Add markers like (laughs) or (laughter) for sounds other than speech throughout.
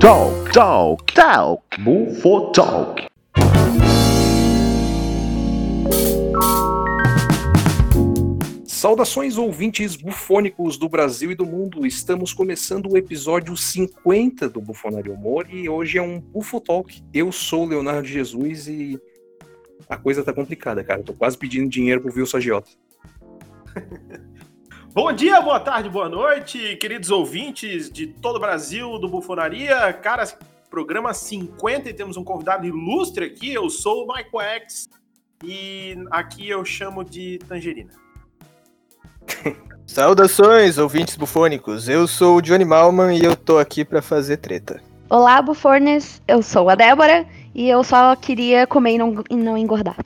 Talk, talk, talk. Bufo Talk. Saudações ouvintes bufônicos do Brasil e do mundo. Estamos começando o episódio 50 do Bufonaria Humor e hoje é um Bufo Talk. Eu sou o Leonardo Jesus e a coisa tá complicada, cara. Eu tô quase pedindo dinheiro pro Wilson Agiota. (laughs) Bom dia, boa tarde, boa noite, queridos ouvintes de todo o Brasil, do Bufonaria. Cara, programa 50 e temos um convidado ilustre aqui. Eu sou o Michael X e aqui eu chamo de Tangerina. (laughs) Saudações, ouvintes bufônicos. Eu sou o Johnny Malman e eu tô aqui pra fazer treta. Olá, bufornes. Eu sou a Débora e eu só queria comer e não, e não engordar.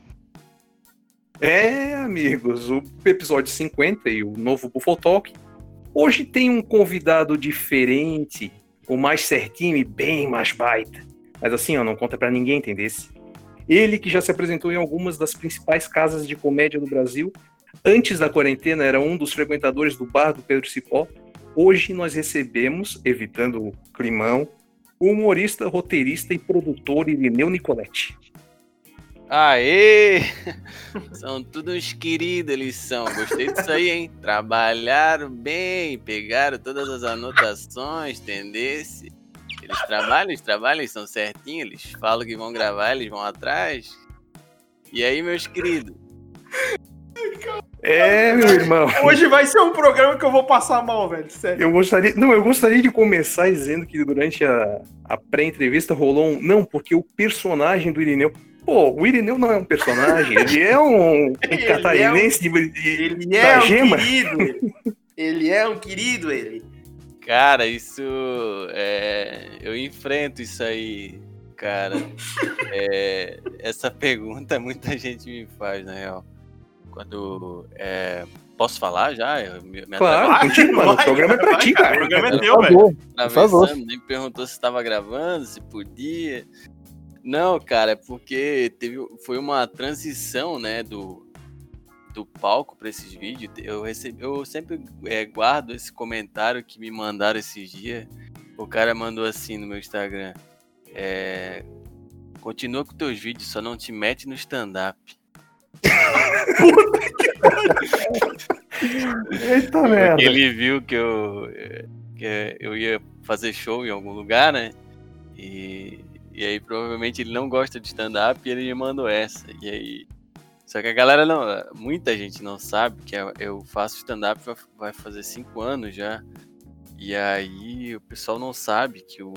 É, amigos, o episódio 50 e o novo Buffo Talk. Hoje tem um convidado diferente, o mais certinho e bem mais baita. Mas assim, ó, não conta pra ninguém, entendesse? Ele que já se apresentou em algumas das principais casas de comédia do Brasil. Antes da quarentena era um dos frequentadores do bar do Pedro Cipó. Hoje nós recebemos, evitando o climão, o humorista, roteirista e produtor Irineu Nicoletti. Aê! (laughs) São todos uns queridos, eles são. Gostei disso aí, hein? Trabalharam bem, pegaram todas as anotações, entendesse? Eles trabalham, eles trabalham, eles são certinhos, eles falam que vão gravar, eles vão atrás. E aí, meus queridos? É, meu irmão. Hoje vai ser um programa que eu vou passar mal, velho, sério. Eu gostaria, não, eu gostaria de começar dizendo que durante a, a pré-entrevista rolou um. Não, porque o personagem do Irineu. Pô, o Irineu não é um personagem, ele é um, um (laughs) Ele catarinense de, de- Ele da é um gema. querido, ele. Ele é um querido, ele. Cara, isso. É... Eu enfrento isso aí, cara. É, Essa pergunta muita gente me faz, na real. Quando. é, Posso falar já? Eu me, me Claro, contigo, mano. O vai, programa é pra vai, ti, cara, cara. O programa é teu, velho. favor, por favor. nem perguntou se estava gravando, se podia. Não, cara, é porque teve, foi uma transição, né, do, do palco para esses vídeos. Eu recebi, eu sempre é, guardo esse comentário que me mandaram esses dias. O cara mandou assim no meu Instagram: é, continua com teus vídeos, só não te mete no stand-up. (laughs) Eita merda. Ele viu que eu, eh, que eu ia fazer show em algum lugar, né? E, e aí provavelmente ele não gosta de stand-up e ele me mandou essa. E aí. Só que a galera não. Muita gente não sabe que eu- faço stand-up vai- fazer cinco anos já. E aí o pessoal não sabe que o,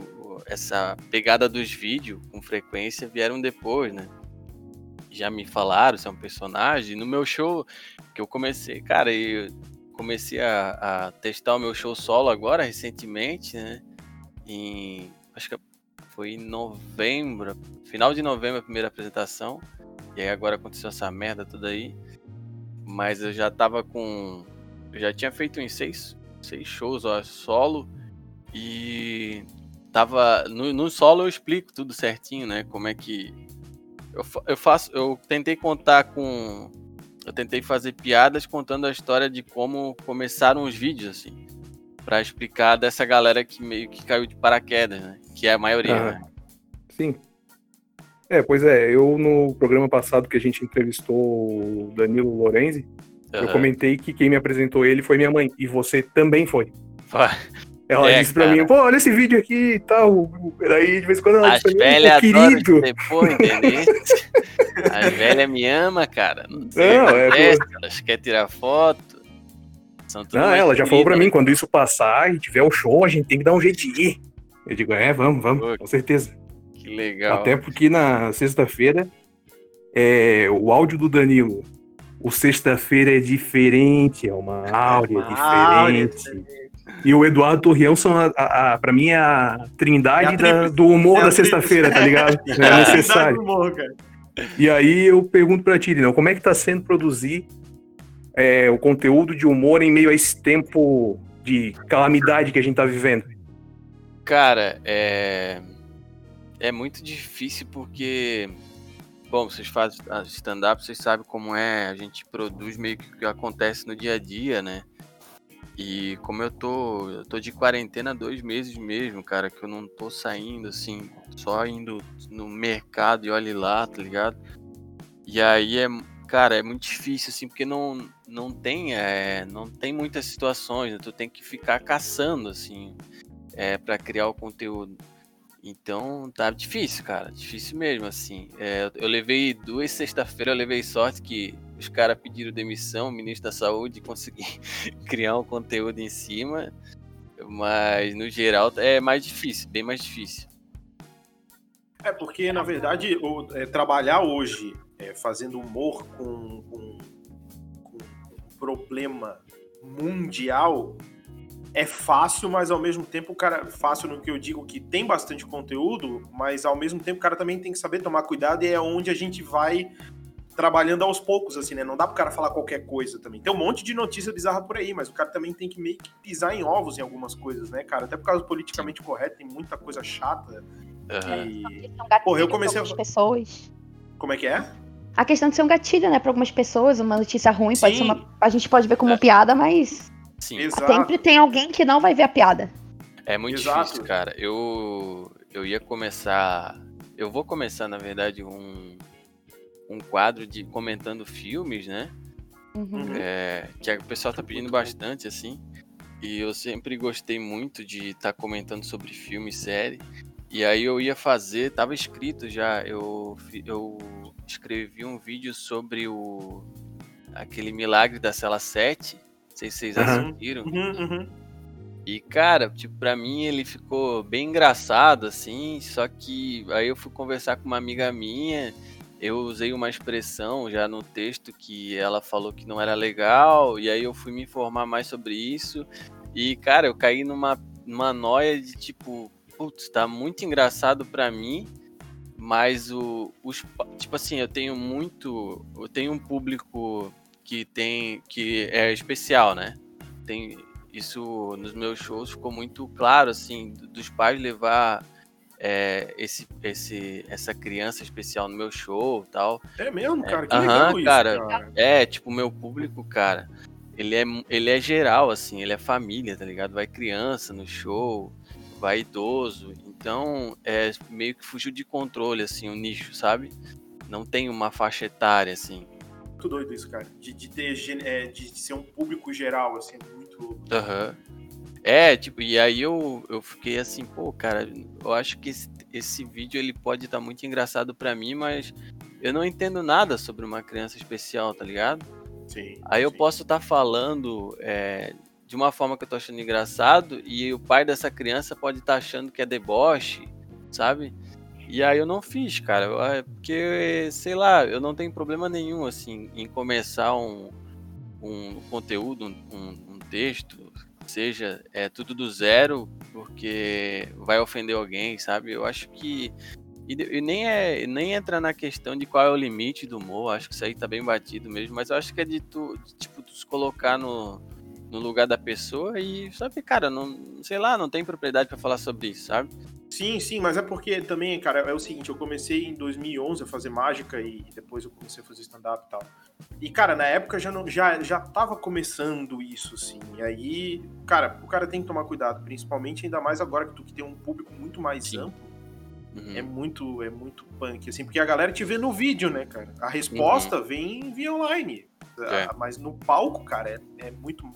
essa pegada dos vídeos com frequência vieram depois, né? Já me falaram se é um personagem. No meu show, que eu comecei, cara, eu comecei a, a testar o meu show solo agora, recentemente, né? Em. Acho que foi em novembro, final de novembro a primeira apresentação. E aí agora aconteceu essa merda toda aí. Mas eu já tava com. Eu já tinha feito uns seis, seis shows ó, solo. E tava. No, no solo eu explico tudo certinho, né? Como é que. Eu, eu faço. Eu tentei contar com. Eu tentei fazer piadas contando a história de como começaram os vídeos, assim. Pra explicar dessa galera que meio que caiu de paraquedas, né? Que é a maioria, Aham. né? Sim. É, pois é, eu no programa passado que a gente entrevistou o Danilo Lorenzi, eu Aham. comentei que quem me apresentou ele foi minha mãe, e você também foi. Ela É, disse pra cara. mim, pô, olha esse vídeo aqui e tal. Daí, de vez em quando, ela As disse pra mim, "Pô, querido. (laughs) As velhas me amam, cara. Não sei Não, é, acontece, elas querem tirar foto. São tudo Não, mais ela já falou pra queridas. mim, quando isso passar e tiver o show, a gente tem que dar um jeito de ir. Eu digo, é, vamos, vamos, Pô, com certeza. Que legal. Até porque na sexta-feira, é, o áudio do Danilo, o sexta-feira é diferente, é uma áurea (laughs) Uma áurea diferente. E o Eduardo Torreão são, a, a, a- pra mim, é a trindade É a da- do humor É da sexta-feira, tá ligado? (laughs) É necessário. do humor, cara. E aí eu pergunto pra ti, não, como é que tá sendo produzir é, o conteúdo de humor em meio a esse tempo de calamidade que a gente tá vivendo? Cara, é. É muito difícil porque. Bom, vocês fazem a stand-up, vocês sabem como é. A gente produz meio que o que acontece no dia a dia, né? E como eu tô, eu tô de quarentena dois meses mesmo, cara, que eu não tô saindo, assim, só indo no mercado e olhe lá, tá ligado? E aí é, cara, é muito difícil, assim, porque não, não tem, é, não tem muitas situações, né? tu tem que ficar caçando, assim, é, para criar o conteúdo. Então tá difícil, cara, difícil mesmo, assim. É, eu levei duas sexta-feira, eu levei sorte que os caras pediram demissão, o ministro da saúde, (laughs) consegui criar um conteúdo em cima. Mas no geral é mais difícil, bem mais difícil. É porque, na verdade, o, é, trabalhar hoje é, fazendo humor com, com, com um problema mundial é fácil, mas ao mesmo tempo o cara fácil no que eu digo que tem bastante conteúdo, mas ao mesmo tempo o cara também tem que saber tomar cuidado e é onde a gente vai trabalhando aos poucos, assim, né? Não dá pro cara falar qualquer coisa também. Tem um monte de notícia bizarra por aí, mas o cara também tem que meio que pisar em ovos em algumas coisas, né, cara? Até por causa do politicamente correto, tem muita coisa chata. Aham. E... Porra, eu comecei a- pessoas. Como é que é? A questão de ser um gatilho, né, pra algumas pessoas, uma notícia ruim pode Sim. ser uma. A gente pode ver como É. piada, mas Sim. Exato. sempre tem alguém que não vai ver a piada. É muito Exato. difícil, cara. Eu, eu ia começar. Eu vou começar, na verdade, um, um quadro de comentando filmes, né? Uhum. Uhum. É, que o pessoal tá pedindo bastante, assim. E eu sempre gostei muito de estar comentando sobre filme e série. E aí eu ia fazer, tava escrito já, eu, eu escrevi um vídeo sobre o aquele milagre da cela 7. Não sei se vocês Aham. assistiram. Uhum, uhum. E, cara, tipo, pra mim ele ficou bem engraçado, assim, só que aí eu fui conversar com uma amiga minha, eu usei uma expressão já no texto que ela falou que não era legal, e aí eu fui me informar mais sobre isso, e, cara, eu caí numa, numa noia de, tipo, putz, tá muito engraçado pra mim, mas o, os, tipo assim, eu tenho muito, eu tenho um público que tem, que é especial, né? Tem, isso nos meus shows ficou muito claro, assim, do- dos pais levar é, esse, esse, essa criança especial no meu show e tal. É mesmo, cara? Que Aham, legal isso, cara. cara. É, tipo, o meu público, cara, ele é, ele é geral, assim, ele é família, tá ligado? Vai criança no show, vai idoso. Então, é meio que fugiu de controle, assim, o nicho, sabe? Não tem uma faixa etária, assim. Muito doido isso, cara. De, de ter é, de ser um público geral, assim, é muito. Aham. É, tipo, e aí eu, eu fiquei assim, pô, cara, eu acho que esse, esse vídeo ele pode estar muito engraçado pra mim, mas eu não entendo nada sobre uma criança especial, tá ligado? Sim. Aí eu sim. posso estar falando é, de uma forma que eu tô achando engraçado e o pai dessa criança pode estar achando que é deboche, sabe? E aí eu não fiz, cara, é porque, sei lá, eu não tenho problema nenhum, assim, em começar um, um conteúdo, um, um texto, seja é, tudo do zero, porque vai ofender alguém, sabe? Eu acho que. E, e nem, é, nem entra na questão de qual é o limite do humor, acho que isso aí tá bem batido mesmo, mas eu acho que é de tu, de, tipo, tu se colocar no, no lugar da pessoa e, sabe, cara, não, sei lá, não tem propriedade pra falar sobre isso, sabe? Sim, sim, mas é porque também, cara, é o seguinte, eu comecei em 2011 a fazer mágica e depois eu comecei a fazer stand-up e tal. E, cara, na época já, não, já, já tava começando isso, assim. E aí, cara, o cara tem que tomar cuidado, principalmente ainda mais agora que tu que tem um público muito mais Sim. amplo. Uhum. É muito, é muito punk, assim, porque a galera te vê no vídeo, né, cara? A resposta vem via online. É. Mas no palco, cara, é, é muito. Uhum.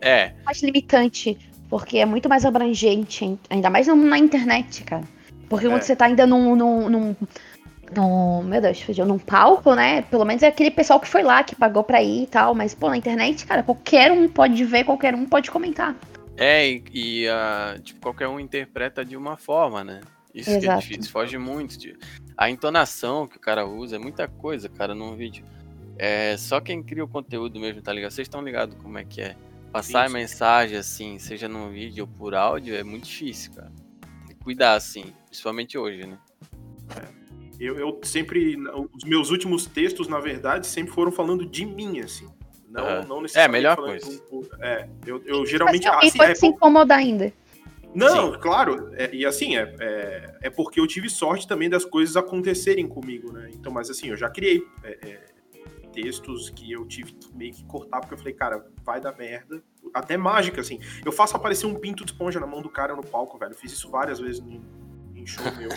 É, mais limitante, porque é muito mais abrangente, ainda mais na internet, cara. Porque É. quando você tá ainda num, num, num, num- Meu Deus, fugiu, num palco, né? Pelo menos é aquele pessoal que foi lá, que pagou pra ir e tal. Mas, pô, na internet, cara, qualquer um pode ver, qualquer um pode comentar. É, e, e, ah, tipo, qualquer um interpreta de uma forma, né? Isso que é Exato. difícil, foge muito. De... A entonação que o cara usa é muita coisa, cara, num vídeo. É só quem cria o conteúdo mesmo, tá ligado? Vocês estão ligados como é que é? Passar Sim, sim. mensagem assim, seja num vídeo ou por áudio, é muito difícil, cara. Tem que cuidar, assim, principalmente hoje, né? Eu, eu sempre. Os meus últimos textos, na verdade, sempre foram falando de mim, assim. Não, Aham. não É, necessariamente. melhor falando coisa. do- É, eu, eu geralmente. Mas alguém assim, pode é se por- incomodar ainda. Não, claro. é- e assim, é, é, é porque eu tive sorte também das coisas acontecerem comigo, né? Então, mas assim, eu já criei é, é, textos que eu tive que meio que cortar, porque eu falei, cara, vai dar merda. Até mágica, assim. Eu faço aparecer um pinto de esponja na mão do cara no palco, velho. Eu fiz isso várias vezes em, em show (laughs) meu.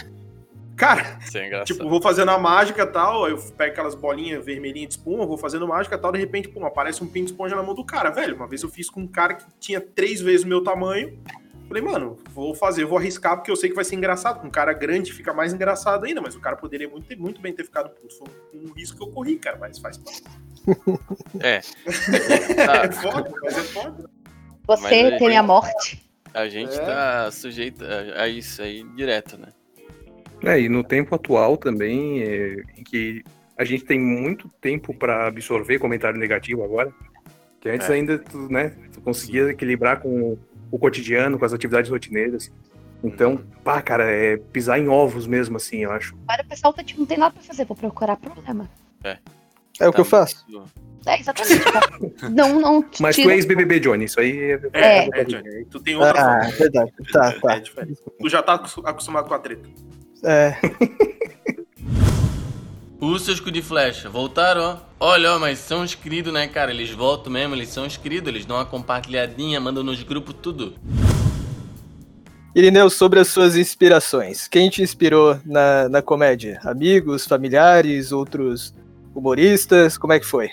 Cara, é. Tipo, vou fazendo a mágica e tal, eu pego aquelas bolinhas vermelhinhas de espuma, vou fazendo mágica e tal, de repente, pum, aparece um pinto de esponja na mão do cara. Velho, uma vez eu fiz com um cara que tinha três vezes o meu tamanho. Falei, mano, vou fazer, vou arriscar, porque eu sei que vai ser engraçado. Com um cara grande fica mais engraçado ainda, mas o cara poderia muito, ter- muito bem ter ficado puto. Foi um risco que eu corri, cara, mas faz parte. (laughs) É. É foda, mas é foda. Você Mas teme a morte. A gente É. tá sujeito a, a isso aí direto, né? É, e no tempo atual também, é, em que a gente tem muito tempo para absorver comentário negativo agora, que antes É. ainda tu, né, tu conseguia equilibrar com o cotidiano, com as atividades rotineiras. Então, pá, cara, é pisar em ovos mesmo, assim, eu acho. Agora o pessoal tá, tipo, não tem nada pra fazer, vou procurar problema. É o que eu faço. É, exatamente. tá? (laughs) não, não Mas tu tira- é ex-BBB, Johnny, isso aí é... É, É. é, Johnny, tu tem outra Ah, forma. verdade. Tá, (laughs) É tá. diferente. Tu já tá acos- acostumado com a treta. É. (laughs) Os seus cu de flecha, voltaram, ó. Olha, ó, mas são inscritos, né, cara? Eles voltam mesmo, eles são inscritos, eles dão uma compartilhadinha, mandam nos grupos tudo. Irineu, sobre as suas inspirações. Quem te inspirou na, na comédia? Amigos, familiares, outros humoristas? Como é que foi?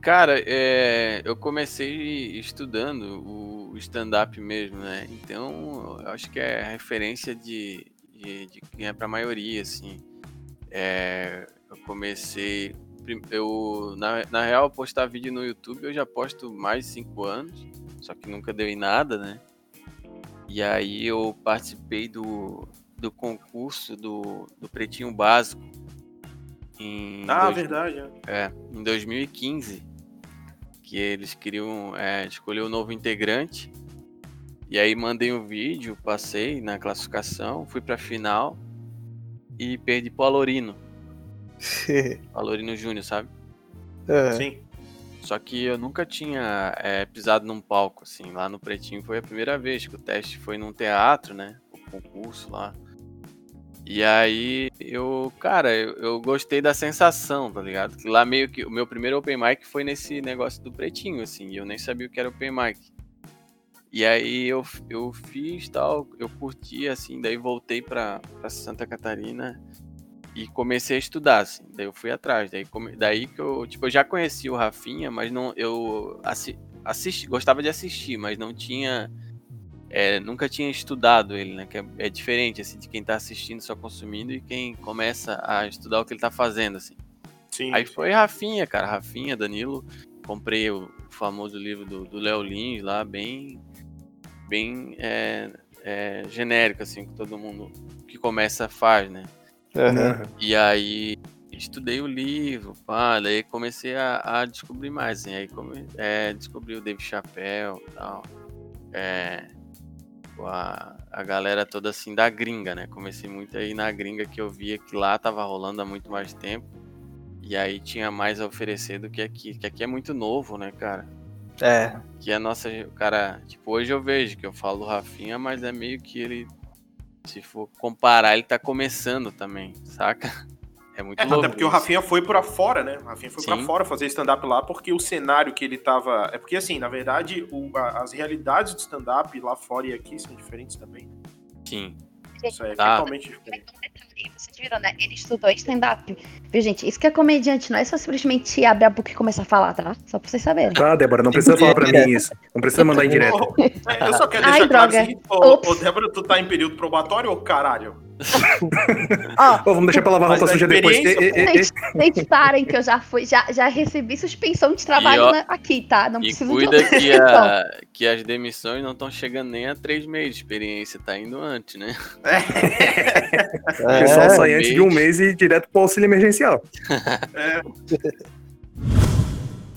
Cara, é, eu comecei estudando o stand-up mesmo, né? Então, eu acho que é referência de, de, de quem é pra maioria, assim. É, eu comecei. Eu, na, na real, postar vídeo no YouTube eu já posto mais de 5 anos, só que nunca deu em nada, né? E aí eu participei do, do concurso do, do Pretinho Básico. Em Ah, dois- verdade. é. é, em 2015, que eles queriam é, escolher o novo integrante. E aí mandei um vídeo, passei na classificação, fui pra final e perdi pro Alorino, (laughs) Alorino Júnior, sabe? É. Sim. Só que eu nunca tinha é, pisado num palco, assim, lá no Pretinho foi a primeira vez que o teste foi num teatro, né? O concurso lá. E aí eu, cara, eu, eu gostei da sensação, tá ligado? Que lá meio que o meu primeiro open mic foi nesse negócio do Pretinho, assim, e eu nem sabia o que era open mic. E aí eu, eu fiz tal, eu curti, assim, daí voltei pra, pra Santa Catarina e comecei a estudar, assim. Daí eu fui atrás. Daí, come- daí que eu, tipo, eu já conhecia o Rafinha, mas não, eu assi assisti, gostava de assistir, mas não tinha, é, nunca tinha estudado ele, né? Que é, é diferente, assim, de quem tá assistindo, só consumindo e quem começa a estudar o que ele tá fazendo, assim. Sim. Aí foi Rafinha, cara, Rafinha, Danilo. Comprei o famoso livro do do Léo Lins lá, bem, bem é, é, genérico, assim, que todo mundo que começa faz, né? Aham. E aí estudei o livro, pá, daí comecei a, a descobrir mais, assim, aí come, é, descobri o Dave Chappelle e tal. É, a, a galera toda assim da gringa, né? Comecei muito aí na gringa que eu via que lá tava rolando há muito mais tempo. E aí tinha mais a oferecer do que aqui, que aqui é muito novo, né, cara? É. Que a nossa, o cara, tipo, hoje eu vejo que eu falo do Rafinha, mas é meio que ele, se for comparar, ele tá começando também, saca? (laughs) É muito É, louco. até porque o isso. Rafinha foi pra fora, né? O Rafinha foi pra Sim. fora fazer stand-up lá porque o cenário que ele tava. É porque, assim, na verdade, o- a- as realidades do stand-up lá fora e aqui são diferentes também. Sim. Isso aí é Tá. totalmente diferente. Vocês viram, né? Ele estudou stand-up. Viu, gente? Isso que é comediante, não é só simplesmente abrir a boca e começar a falar, tá? Só pra vocês saberem. Tá, Débora, não precisa falar pra mim isso. Não precisa mandar em direto. (laughs) Eu só quero Ai, deixar claro droga. o seguinte, ô, ô, Débora, tu tá em período probatório ou caralho? Ó, Pô, vamos deixar pra lavar roupa a suja depois. E- e- e- vocês vocês parem que eu já fui, já, já recebi suspensão de trabalho E, ó, na- aqui, tá? Não E preciso cuida de que, a, que as demissões não estão chegando nem a três meses de experiência, tá indo antes, né? (laughs) O pessoal É. sai antes de um mês e direto pro auxílio emergencial. (laughs) É,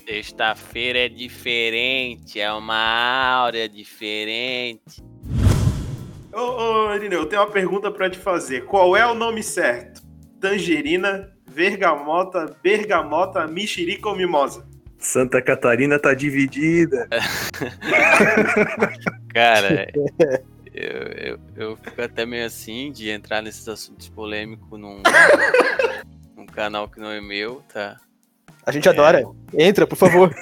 Sexta-feira é diferente, é uma áurea diferente. Ô, ô, Irineu, eu tenho uma pergunta pra te fazer. Qual é o nome certo? Tangerina, vergamota, bergamota, mexerica ou mimosa? Santa Catarina tá dividida. (laughs) Cara, eu, eu, eu fico até meio assim de entrar nesses assuntos polêmicos num, (laughs) num canal que não é meu, tá? A gente adora. Entra, por favor.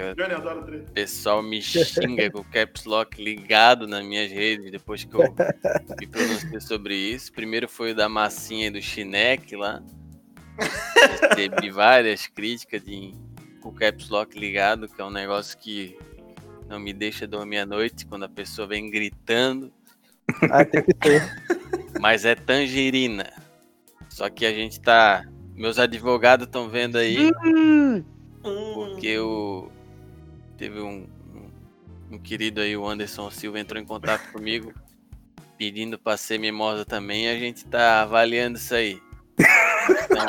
Eu- Johnny adora treta. O pessoal me xinga com o caps lock ligado nas minhas redes depois que eu me pronunciei sobre isso. Primeiro foi o da massinha e do chineque lá. (laughs) Recebi várias críticas de, com o caps lock ligado, que é um negócio que não me deixa dormir à noite quando a pessoa vem gritando. Ah, tem que ter. Mas é tangerina. Só que a gente tá. Meus advogados estão vendo aí. Hum, Porque o. Teve um, um, um querido aí, o Anderson Silva, entrou em contato (laughs) comigo pedindo pra ser mimosa também. E a gente tá avaliando isso aí. Então,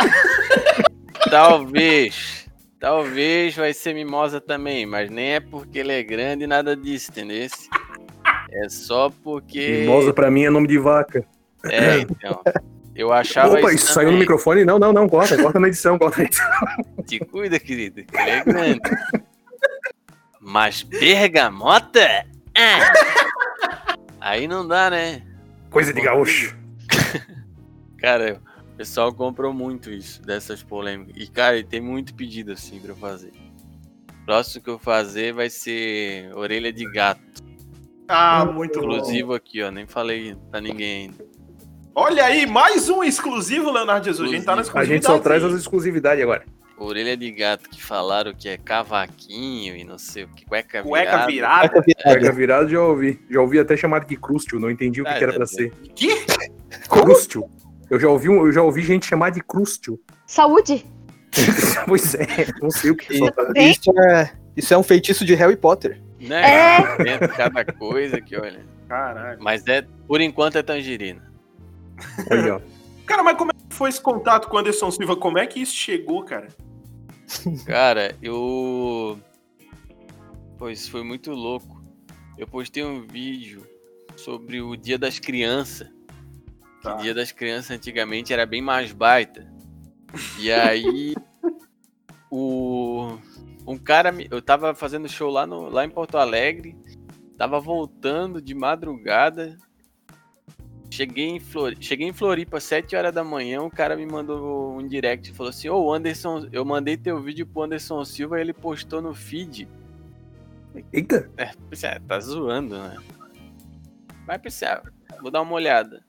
(laughs) talvez. Talvez vai ser mimosa também, mas nem é porque ele é grande nada disso, entendeu? É só porque. Mimosa pra mim é nome de vaca. É, então. Eu achava Opa, isso isso saiu no microfone? Não, não, não, corta, corta na edição, corta na edição. Te cuida, querido, que ele é grande. Mas bergamota? Ah. Aí não dá, né? Coisa de gaúcho. (laughs) Cara, o pessoal comprou muito isso, dessas polêmicas. E, cara, tem muito pedido assim pra eu fazer. O próximo que eu fazer vai ser orelha de gato. Ah, muito bom. Exclusivo aqui, ó. Nem falei pra ninguém ainda. Olha aí, mais um exclusivo, Leonardo Jesus. A gente tá na A gente só traz as exclusividades agora. Orelha de gato que falaram que é cavaquinho e não sei o que. Cueca, Cueca virada. virada. Cueca virada. já ouvi. Já ouvi até chamado de crústio, não entendi o que, Ah, que era tá pra ser. (laughs) Que? Crústio. Eu já ouvi, eu já ouvi gente chamar de crústio. saúde. (laughs) pois é, não sei o que E- só Bem, Isso é, isso é um feitiço de Harry Potter. Né? Dentro de cada coisa que olha. Caralho. Mas é, por enquanto é tangerina. Aí, ó. Cara, mas como é que foi esse contato com o Anderson Silva? Como é que isso chegou, cara? Cara, eu. Pô, isso foi muito louco. Eu postei um vídeo sobre o Dia das Crianças. Que Tá. Dia das Crianças antigamente era bem mais baita. E aí. (laughs) o. Um cara. me- Eu tava fazendo show lá, no, lá em Porto Alegre. Tava voltando de madrugada. Cheguei em, Flor... Cheguei em Floripa às 7 horas da manhã, o cara me mandou um direct e falou assim: Ô, Anderson, eu mandei teu vídeo pro Anderson Silva e ele postou no feed. Eita, É, ah, tá zoando, né? Mas pensei, ah, vou dar uma olhada.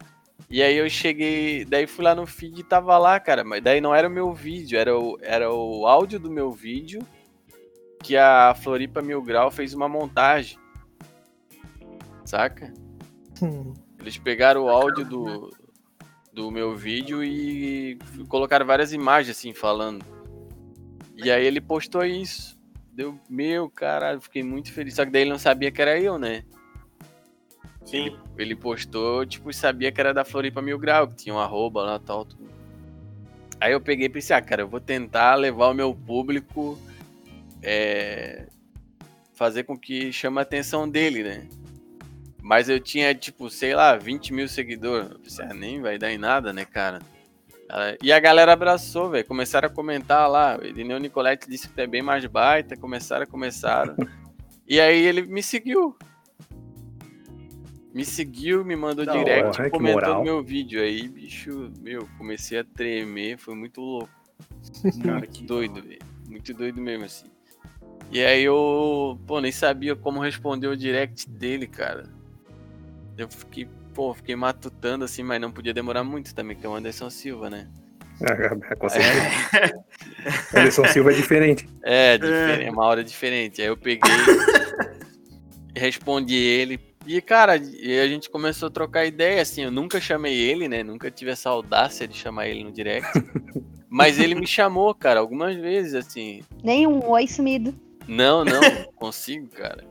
E aí eu cheguei, daí fui lá no feed e tava lá, cara, mas daí não era o meu vídeo, era o, era o áudio do meu vídeo que a Floripa Mil Grau fez uma montagem. Saca? Hum. Eles pegaram o áudio do, do meu vídeo e colocaram várias imagens assim falando. E aí ele postou isso. Deu, meu caralho, fiquei muito feliz. Só que daí ele não sabia que era eu, né? Sim. Ele postou, tipo, e sabia que era da Floripa Mil Grau, que tinha um arroba lá e tal. Tudo. Aí eu peguei e pensei, ah, cara, eu vou tentar levar o meu público. é, fazer com que chame a atenção dele, né? Mas eu tinha, tipo, sei lá, 20 mil seguidores. Eu pensei, ah, nem vai dar em nada, né, cara? E a galera abraçou, velho. Começaram a comentar lá. O Edneu Nicolette disse que tu é bem mais baita. Começaram, começaram. (laughs) e aí ele me seguiu. Me seguiu, me mandou Da direct, hora, que comentou moral. no meu vídeo. Aí, bicho, meu, comecei a tremer. Foi muito louco. (laughs) Cara, Muito que doido, velho. Muito doido mesmo, assim. E aí eu, pô, nem sabia como responder o direct dele, cara. Eu fiquei, pô, fiquei matutando assim, mas não podia demorar muito também, que é o Anderson Silva, né? Ah, (laughs) com certeza. Anderson Silva é diferente. É, diferente, é uma hora diferente. Aí eu peguei, respondi ele. E, cara, e a gente começou a trocar ideia, assim, eu nunca chamei ele, né? Nunca tive essa audácia de chamar ele no direct. (laughs) Mas ele me chamou, cara, algumas vezes, assim. Nem um oi sumido. Não, não, consigo, cara.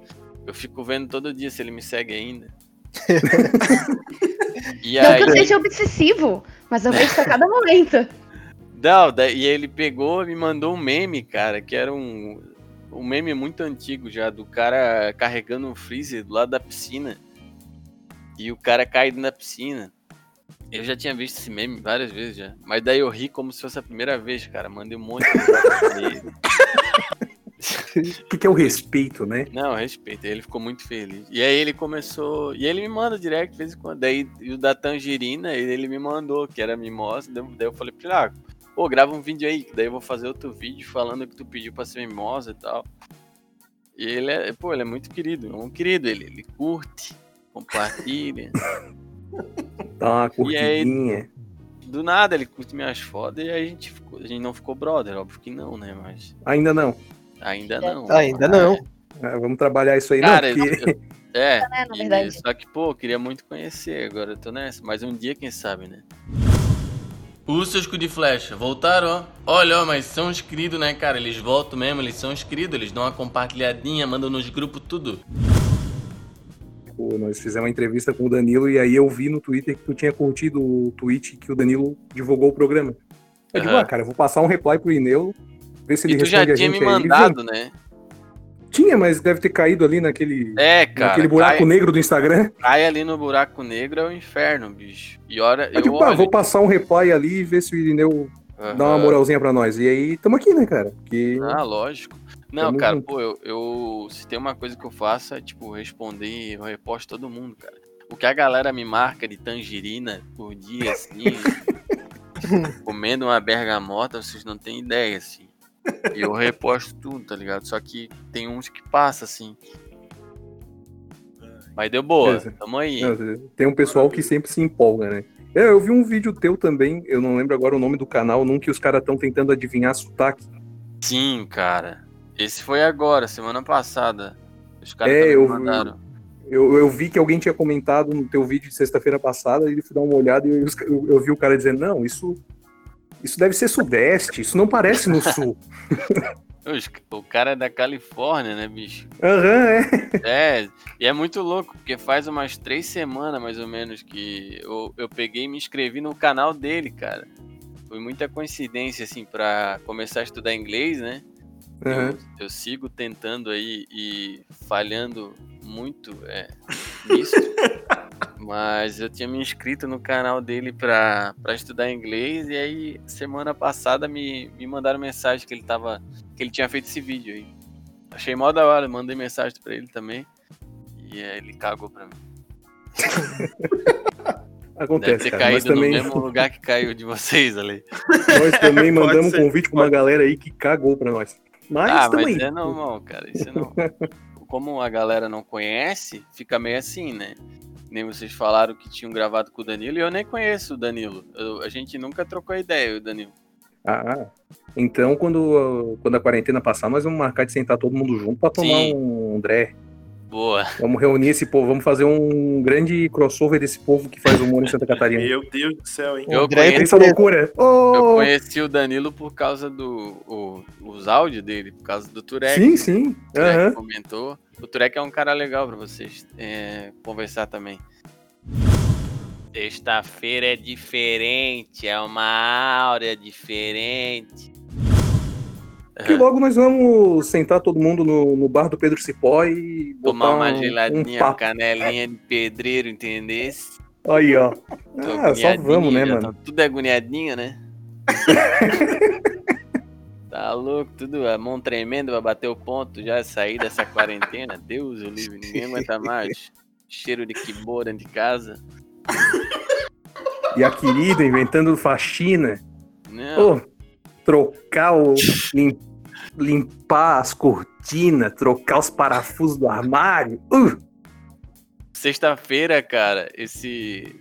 Eu fico vendo todo dia se ele me segue ainda. (laughs) e Não aí, que eu seja obsessivo, mas eu vejo a cada momento. não, e ele pegou e me mandou um meme, cara, que era um, um meme muito antigo já, do cara carregando um freezer do lado da piscina. E o cara cai na piscina. Eu já tinha visto esse meme várias vezes já. Mas daí eu ri como se fosse a primeira vez, cara. Mandei um monte de (laughs) (laughs) mensagem pra ele. O que, que é o respeito, né? Não, respeito. Ele ficou muito feliz. E aí ele começou. E ele me manda direct de vez em quando. Daí o da Tangerina, ele me mandou, que era mimosa. Daí eu falei pra ele, ah, pô, grava um vídeo aí, que daí eu vou fazer outro vídeo falando que tu pediu pra ser mimosa e tal. E ele é, pô, ele é muito querido, é um querido, ele, ele curte, compartilha. (laughs) Dá uma aí- curtidinha. Do nada ele curte minhas fotos e aí a gente, ficou, a gente não ficou brother, óbvio que não, né? Mas Ainda não. Ainda não. Ainda não. Ah, vamos trabalhar isso aí, Cara, não, porque... eu- (laughs) é, né, na e- verdade. só que, pô, eu queria muito conhecer, agora eu tô nessa. Mas um dia, quem sabe, né? Os seus cu de flecha, voltaram, ó. Olha, ó, mas são os queridos, né, cara? Eles voltam mesmo, eles são os queridos, eles dão uma compartilhadinha, mandam nos grupos tudo. Pô, nós fizemos uma entrevista com o Danilo e aí eu vi no Twitter que tu tinha curtido o tweet que o Danilo divulgou o programa. Eu digo, Aham. ah, cara, eu vou passar um reply pro Ineu, ver se ele E tu já tinha me aí. Mandado, né? Tinha, mas deve ter caído ali naquele, É, cara. naquele buraco cai, negro do Instagram. cai ali no buraco negro é o inferno, bicho. E hora, Eu eu digo, pá, olho. vou passar um reply ali e ver se o Irineu dá uma moralzinha pra nós. E aí, tamo aqui, né, cara? Porque Ah, lógico. Não, Tamo cara, junto. pô, eu, eu. Se tem uma coisa que eu faço é, tipo, responder, eu reposto todo mundo, cara. O que a galera me marca de tangerina por dia, assim, (laughs) comendo uma bergamota, vocês não têm ideia, assim. E eu reposto tudo, tá ligado? Só que tem uns que passa, assim. Mas deu boa, Beleza. tamo aí. Tem um pessoal que sempre se empolga, né? É, eu vi um vídeo teu também, eu não lembro agora o nome do canal, num que os caras estão tentando adivinhar sotaque. Sim, cara. Esse foi agora, semana passada. Os caras É, eu mandaram. Eu, eu vi que alguém tinha comentado no teu vídeo de sexta-feira passada, e ele fui dar uma olhada e eu, eu- eu vi o cara dizendo, não, isso, isso deve ser sudeste, isso não parece no sul. (laughs) O cara é da Califórnia, né, bicho? Aham, é. É, e é muito louco, porque faz umas três semanas, mais ou menos, que eu, eu peguei e me inscrevi no canal dele, cara. Foi muita coincidência, assim, pra começar a estudar inglês, né? Aham. Eu, eu sigo tentando aí e falhando muito é, nisso. (laughs) Mas eu tinha me inscrito no canal dele pra, pra estudar inglês e aí semana passada me, me mandaram mensagem que ele tava. que ele tinha feito esse vídeo aí. Achei mó da hora, mandei mensagem pra ele também. E aí ele cagou pra mim. (laughs) Deve Acontece, ter cara. Caído também, no mesmo lugar que caiu de vocês ali. (laughs) nós também mandamos convite pra uma galera aí que cagou pra nós. Mas ah, tamo mas é normal, cara. Isso é normal. (laughs) Como a galera não conhece, fica meio assim, né? Nem vocês falaram que tinham gravado com o Danilo e eu nem conheço o Danilo. Eu- a gente nunca trocou ideia, o Danilo. Ah, então quando, quando a quarentena passar, nós vamos marcar de sentar todo mundo junto pra tomar Sim. um André. Boa. Vamos reunir esse povo, vamos fazer um grande crossover desse povo que faz humor em Santa Catarina. Meu Deus do céu, hein? Eu André Essa loucura. Ô! eu conheci o Danilo por causa do o- os áudios dele, por causa do Turek. Sim, sim. O Turek Aham. comentou. O Turek é um cara legal pra vocês é, conversar também. Sexta-feira é diferente, é uma áurea diferente. Que logo nós vamos sentar todo mundo no, no bar do Pedro Cipó e Tomar uma um- um geladinha, papo. canelinha de pedreiro, entendesse? Aí, ó. Tô Ah, só vamos, né, mano? tá tudo agoniadinho, né? (laughs) tá louco, tudo a mão tremendo pra bater o ponto, já sair dessa quarentena. Deus o livre, ninguém aguenta mais. Cheiro de dentro de casa. E a querida inventando faxina. Não, Ô, trocar o. lim- limpar as cortinas, trocar os parafusos do armário. Uh! sexta-feira, cara, esse,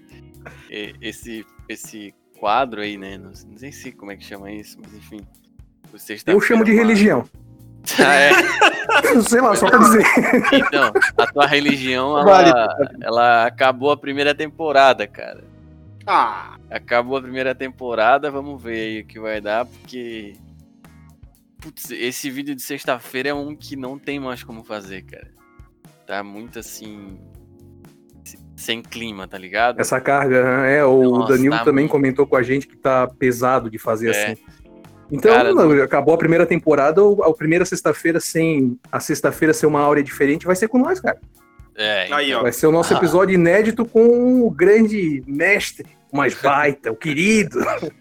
esse, esse quadro aí, né? Não, não sei se como é que chama isso, mas enfim. Eu chamo de é religião. (laughs) Ah, é. (laughs) Sei lá, só pra dizer. Então, a tua religião, ela, ela acabou a primeira temporada, cara. Ah, Acabou a primeira temporada, vamos ver aí o que vai dar, porque. Putz, esse vídeo de sexta-feira é um que não tem mais como fazer, cara. Tá muito assim. Sem clima, tá ligado? Essa carga, é, o Nossa, Danilo tá também muito. comentou com a gente que tá pesado de fazer É. assim. Então, Cara, não, acabou a primeira temporada, a primeira sexta-feira sem a sexta-feira ser uma áurea diferente, vai ser com nós, cara. É, Aí, então. Vai ser o nosso Ah. episódio inédito com o grande mestre, o mais baita, o querido. (laughs)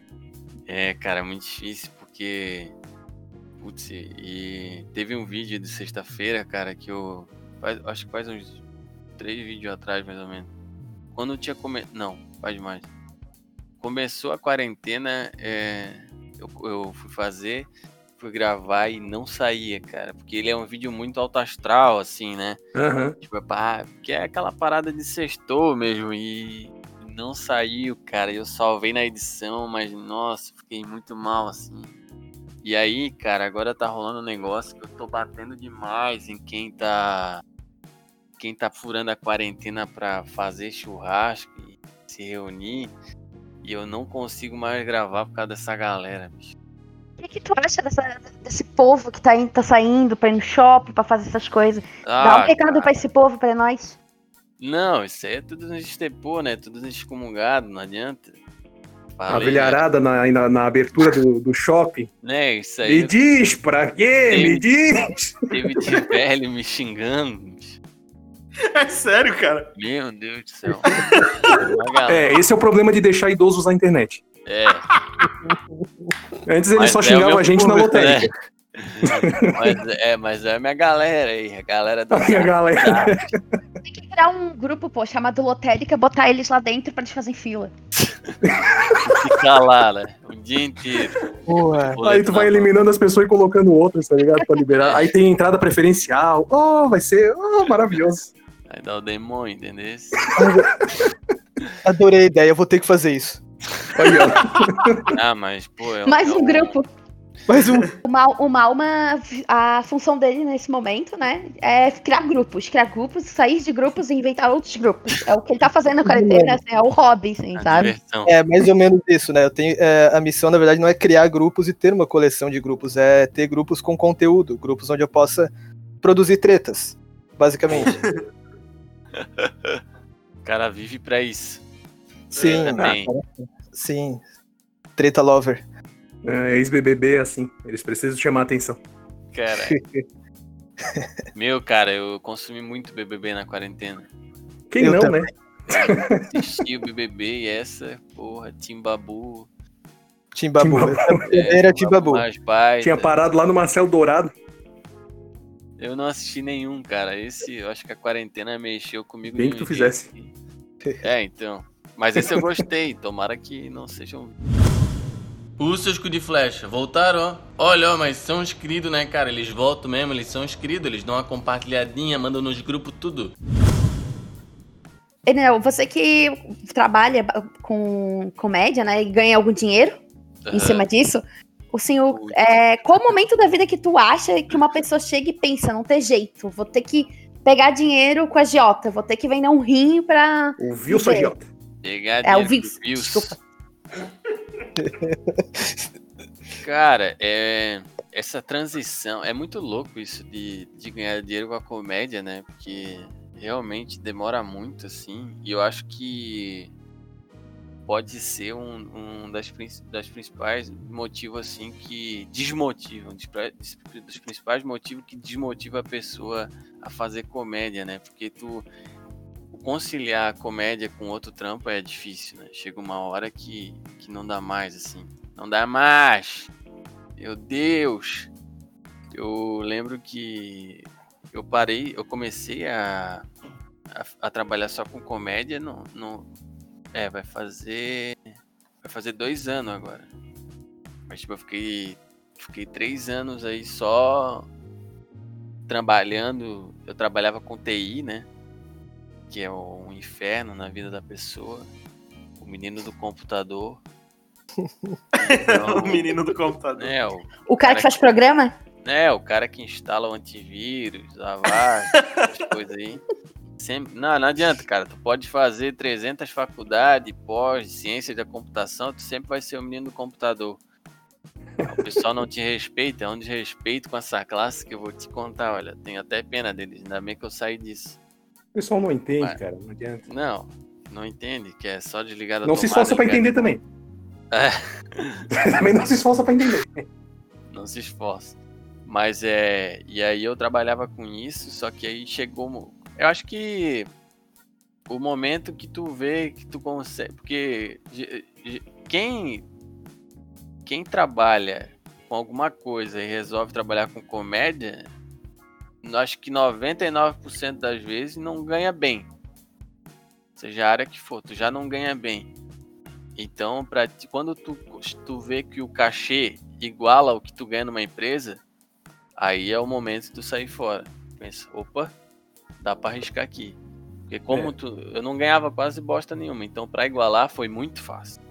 É, cara, muito difícil porque. Putz, e teve um vídeo de sexta-feira, cara, que eu. faz- acho que faz uns três vídeos atrás, mais ou menos. Quando tinha come... Não, faz mais. Começou a quarentena, é, eu, eu fui fazer, fui gravar e não saía, cara. Porque ele é um vídeo muito alto astral, assim, né? Aham. Tipo, é que é aquela parada de sextou mesmo. E não saiu, cara. Eu salvei na edição, mas nossa, fiquei muito mal, assim. E aí, cara, agora tá rolando um negócio que eu tô batendo demais em quem tá. Quem tá furando a quarentena pra fazer churrasco e se reunir. E eu não consigo mais gravar por causa dessa galera, bicho. O que, que tu acha dessa- desse povo que tá, indo- tá saindo pra ir no shopping, pra fazer essas coisas? Dá um Ah, recado cara. pra esse povo, pra nós. Não, isso aí é tudo no estepô, né? Tudo excomungado, não adianta. A Falei, velharada na, na, na abertura do, do shopping. Né, isso aí Me diz, pra quê? Me diz! teve de velho me xingando. É sério, cara. Meu Deus do céu. (laughs) É, esse é o problema de deixar idosos na internet. É, Antes eles Mas só é meu a gente na público, né? lotérica. mas é, mas é a minha galera aí, a galera do (laughs) A galera. (laughs) Tem que criar um grupo, pô, chamado Lotérica, botar eles lá dentro pra eles fazerem fila. (laughs) ficar lá, né? O dia inteiro. Boa. Aí tu vai eliminando as pessoas e colocando outras, tá ligado? Pra liberar. Aí tem entrada preferencial. Oh, vai ser oh, maravilhoso. Aí dá o demônio, entendeu? Adorei a ideia, eu vou ter que fazer isso. (laughs) Ah, mas, pô, é Mais é um grupo. Mais um. O, Mal, o Malma, a função dele nesse momento, né, é criar grupos. Criar grupos, sair de grupos e inventar outros grupos. É o que ele tá fazendo na quarentena, assim, é o hobby, assim, a sabe? diversão. É mais ou menos isso, né? Eu tenho, é, a missão, na verdade, não é criar grupos e ter uma coleção de grupos, é ter grupos com conteúdo, grupos onde eu possa produzir tretas, basicamente. (laughs) O cara vive pra isso. Sim, também. sim. Treta lover. É, Ex-BBB, assim. Eles precisam chamar a atenção. Cara. (laughs) Meu, cara, eu consumi muito BBB na quarentena. Quem Eu não, também. né? Assisti o BBB e essa, porra, Timbabu. Timbabu. Timbabu. Essa era Timbabu. mais baita. Tinha parado lá no Marcelo Dourado. Eu não assisti nenhum, cara. Esse, eu acho que a quarentena mexeu comigo. Bem que tu fizesse. que- É, então. Mas esse eu gostei. Tomara que não sejam. Os seus cu de flecha, voltaram, ó. Olha, ó, mas são inscritos, né, cara? Eles voltam mesmo, eles são inscritos, eles dão uma compartilhadinha, mandam nos grupos tudo. Enel, você que trabalha com comédia, né, e ganha algum dinheiro em Aham. cima disso, o senhor, é, qual o momento da vida que tu acha que uma pessoa chega e pensa, não tem jeito, vou ter que pegar dinheiro com a Giota, vou ter que vender um rim pra... O Wilson Sim. Agiota. Pegar É, o Wilson. desculpa. (laughs) Cara, é. Essa transição. É muito louco isso de, de ganhar dinheiro com a comédia, né? Porque realmente demora muito, assim. E eu acho que pode ser um, um das, das principais motivos, assim, que desmotivam. pra- Dos principais motivos que desmotiva a pessoa a fazer comédia, né? Porque tu. Conciliar a comédia com outro trampo é difícil, né? Chega uma hora que, que não dá mais, assim. Não dá mais! Meu Deus! Eu lembro que eu parei, eu comecei a, a, a trabalhar só com comédia no, no. É, vai fazer. Vai fazer dois anos agora. Mas tipo, eu fiquei. Fiquei três anos aí só trabalhando. Eu trabalhava com TI, né? Que é um inferno na vida da pessoa. O menino do computador. Então, (laughs) o menino do computador. é, o, O cara que faz programa? é, o cara que instala o antivírus, a VAR, essas (laughs) coisas aí. Sempre... Não, não adianta, cara. Tu pode fazer 300 faculdades, pós, ciência da computação, tu sempre vai ser o menino do computador. O pessoal não te respeita, é um desrespeito com essa classe que eu vou te contar, olha. Tenho até pena deles, ainda bem que eu saí disso. O pessoal não entende, Vai. cara. Não adianta. Não, não entende, que é só desligar da Não se esforça pra ligar entender de também. É. (laughs) também não se esforça pra entender. não se esforça. Mas é. E aí eu trabalhava com isso, só que aí chegou. Eu acho que o momento que tu vê que tu consegue. Porque quem. Quem trabalha com alguma coisa e resolve trabalhar com comédia, acho que 99% das vezes não ganha bem. Seja a área que for, tu já não ganha bem. Então, ti- quando tu, tu vê que o cachê iguala o que tu ganha numa empresa, aí é o momento de tu sair fora. Pensa, opa, dá pra arriscar aqui. Porque como É. tu, eu não ganhava quase bosta nenhuma, então pra igualar foi muito fácil.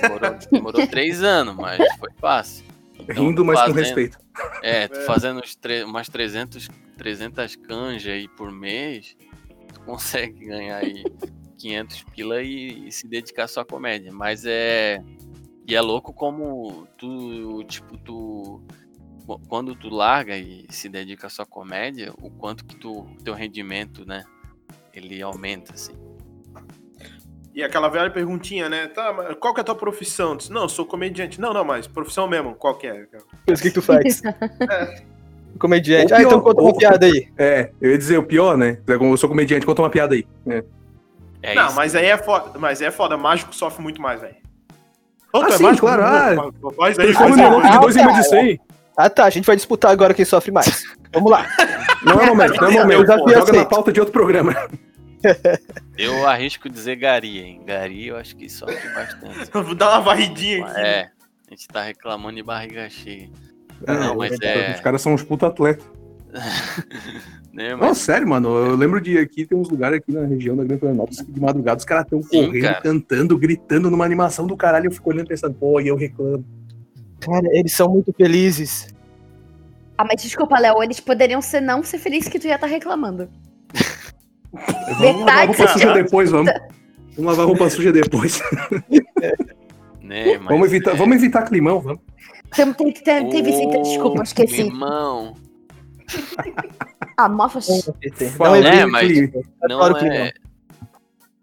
Demorou, (laughs) demorou três anos, mas foi fácil. Então, Rindo, mas com fazendo- respeito. É, tu (laughs) É. fazendo uns tre- umas 300, 300 canja aí por mês, tu consegue ganhar aí (laughs) 500 pila e, e se dedicar só à comédia. Mas é. E é louco como tu, tipo, tu. qu- Quando tu larga e se dedica só à comédia, o quanto que tu, teu rendimento, né? Ele aumenta, assim. E aquela velha perguntinha, né? Tá, mas qual que é a tua profissão? Diz, não, eu sou comediante. Não, não, mas profissão mesmo, qual que é? Mas o que, que tu faz? (laughs) Comediante. Ou Ah, então pior, conta uma ou- piada aí. É, eu ia dizer o pior, né? Eu sou comediante, conta uma piada aí. É. É não, isso. mas aí é foda. Mas é foda. Mágico sofre muito mais, velho. Ah, é sim, mágico? claro, ah, Faz aí, faz aí. de Ah, dois em vez de cara. 100. Ah tá, a gente vai disputar agora quem sofre mais. Vamos lá. Não é momento, não é (laughs) momento. Pô, vi Joga na pauta de outro programa. Eu arrisco dizer Gari, hein? Gari eu acho que sofre bastante. Vou dar uma varridinha aqui. É, a gente tá reclamando de barriga cheia. Ah, Não, mas é- Os caras são uns puta atletas. (laughs) Né, Não, mas sério, mano. Eu lembro de aqui, tem uns lugares aqui na região da Grande Florianópolis que de madrugada os caras estão correndo, cara. cantando, gritando numa animação do caralho. Eu fico olhando pensando, pô, e eu reclamo. Cara, eles são muito felizes. Ah, mas desculpa, Léo, eles poderiam ser não ser felizes que tu ia estar reclamando. Vamos lavar roupa suja depois, vamos. Vamos lavar roupa suja depois. (laughs) né, mas vamos, evitar, é- vamos evitar climão, vamos. Tem, tem, tem, teve sim, Ô, desculpa, esqueci. Climão. (laughs) Ah, mofas. Não é né, mas-. Não é. climão.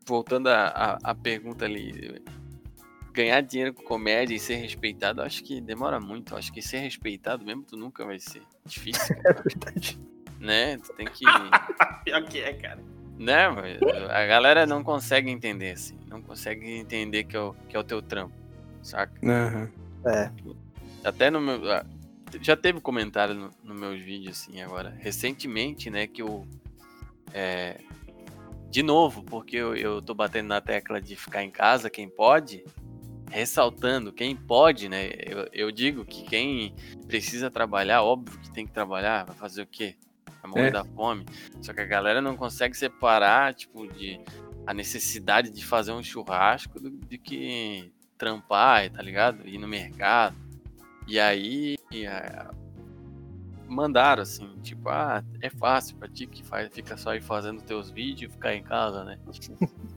Voltando à pergunta ali. Ganhar dinheiro com comédia e ser respeitado, acho que demora muito. Acho que ser respeitado mesmo tu nunca vai ser. Difícil, (laughs) É verdade. né? Tu tem que. Pior que é, cara. Né, a galera não consegue entender, assim. Não consegue entender que é o, que é o teu trampo. Saca? Aham. É. Até no meu. ah, Já teve comentário no, no meus vídeos, assim, agora. Recentemente, né, que eu. é, de novo, porque eu, eu tô batendo na tecla de ficar em casa, quem pode. Ressaltando, quem pode, né? Eu, eu digo que quem precisa trabalhar, óbvio que tem que trabalhar, vai fazer o quê? Vai morrer É. da fome. Só que a galera não consegue separar, tipo, de a necessidade de fazer um churrasco do, de que trampar, tá ligado? Ir no mercado. E aí a- mandaram assim, tipo, ah, é fácil pra ti que faz, fica só aí fazendo teus vídeos e ficar em casa, né? (laughs)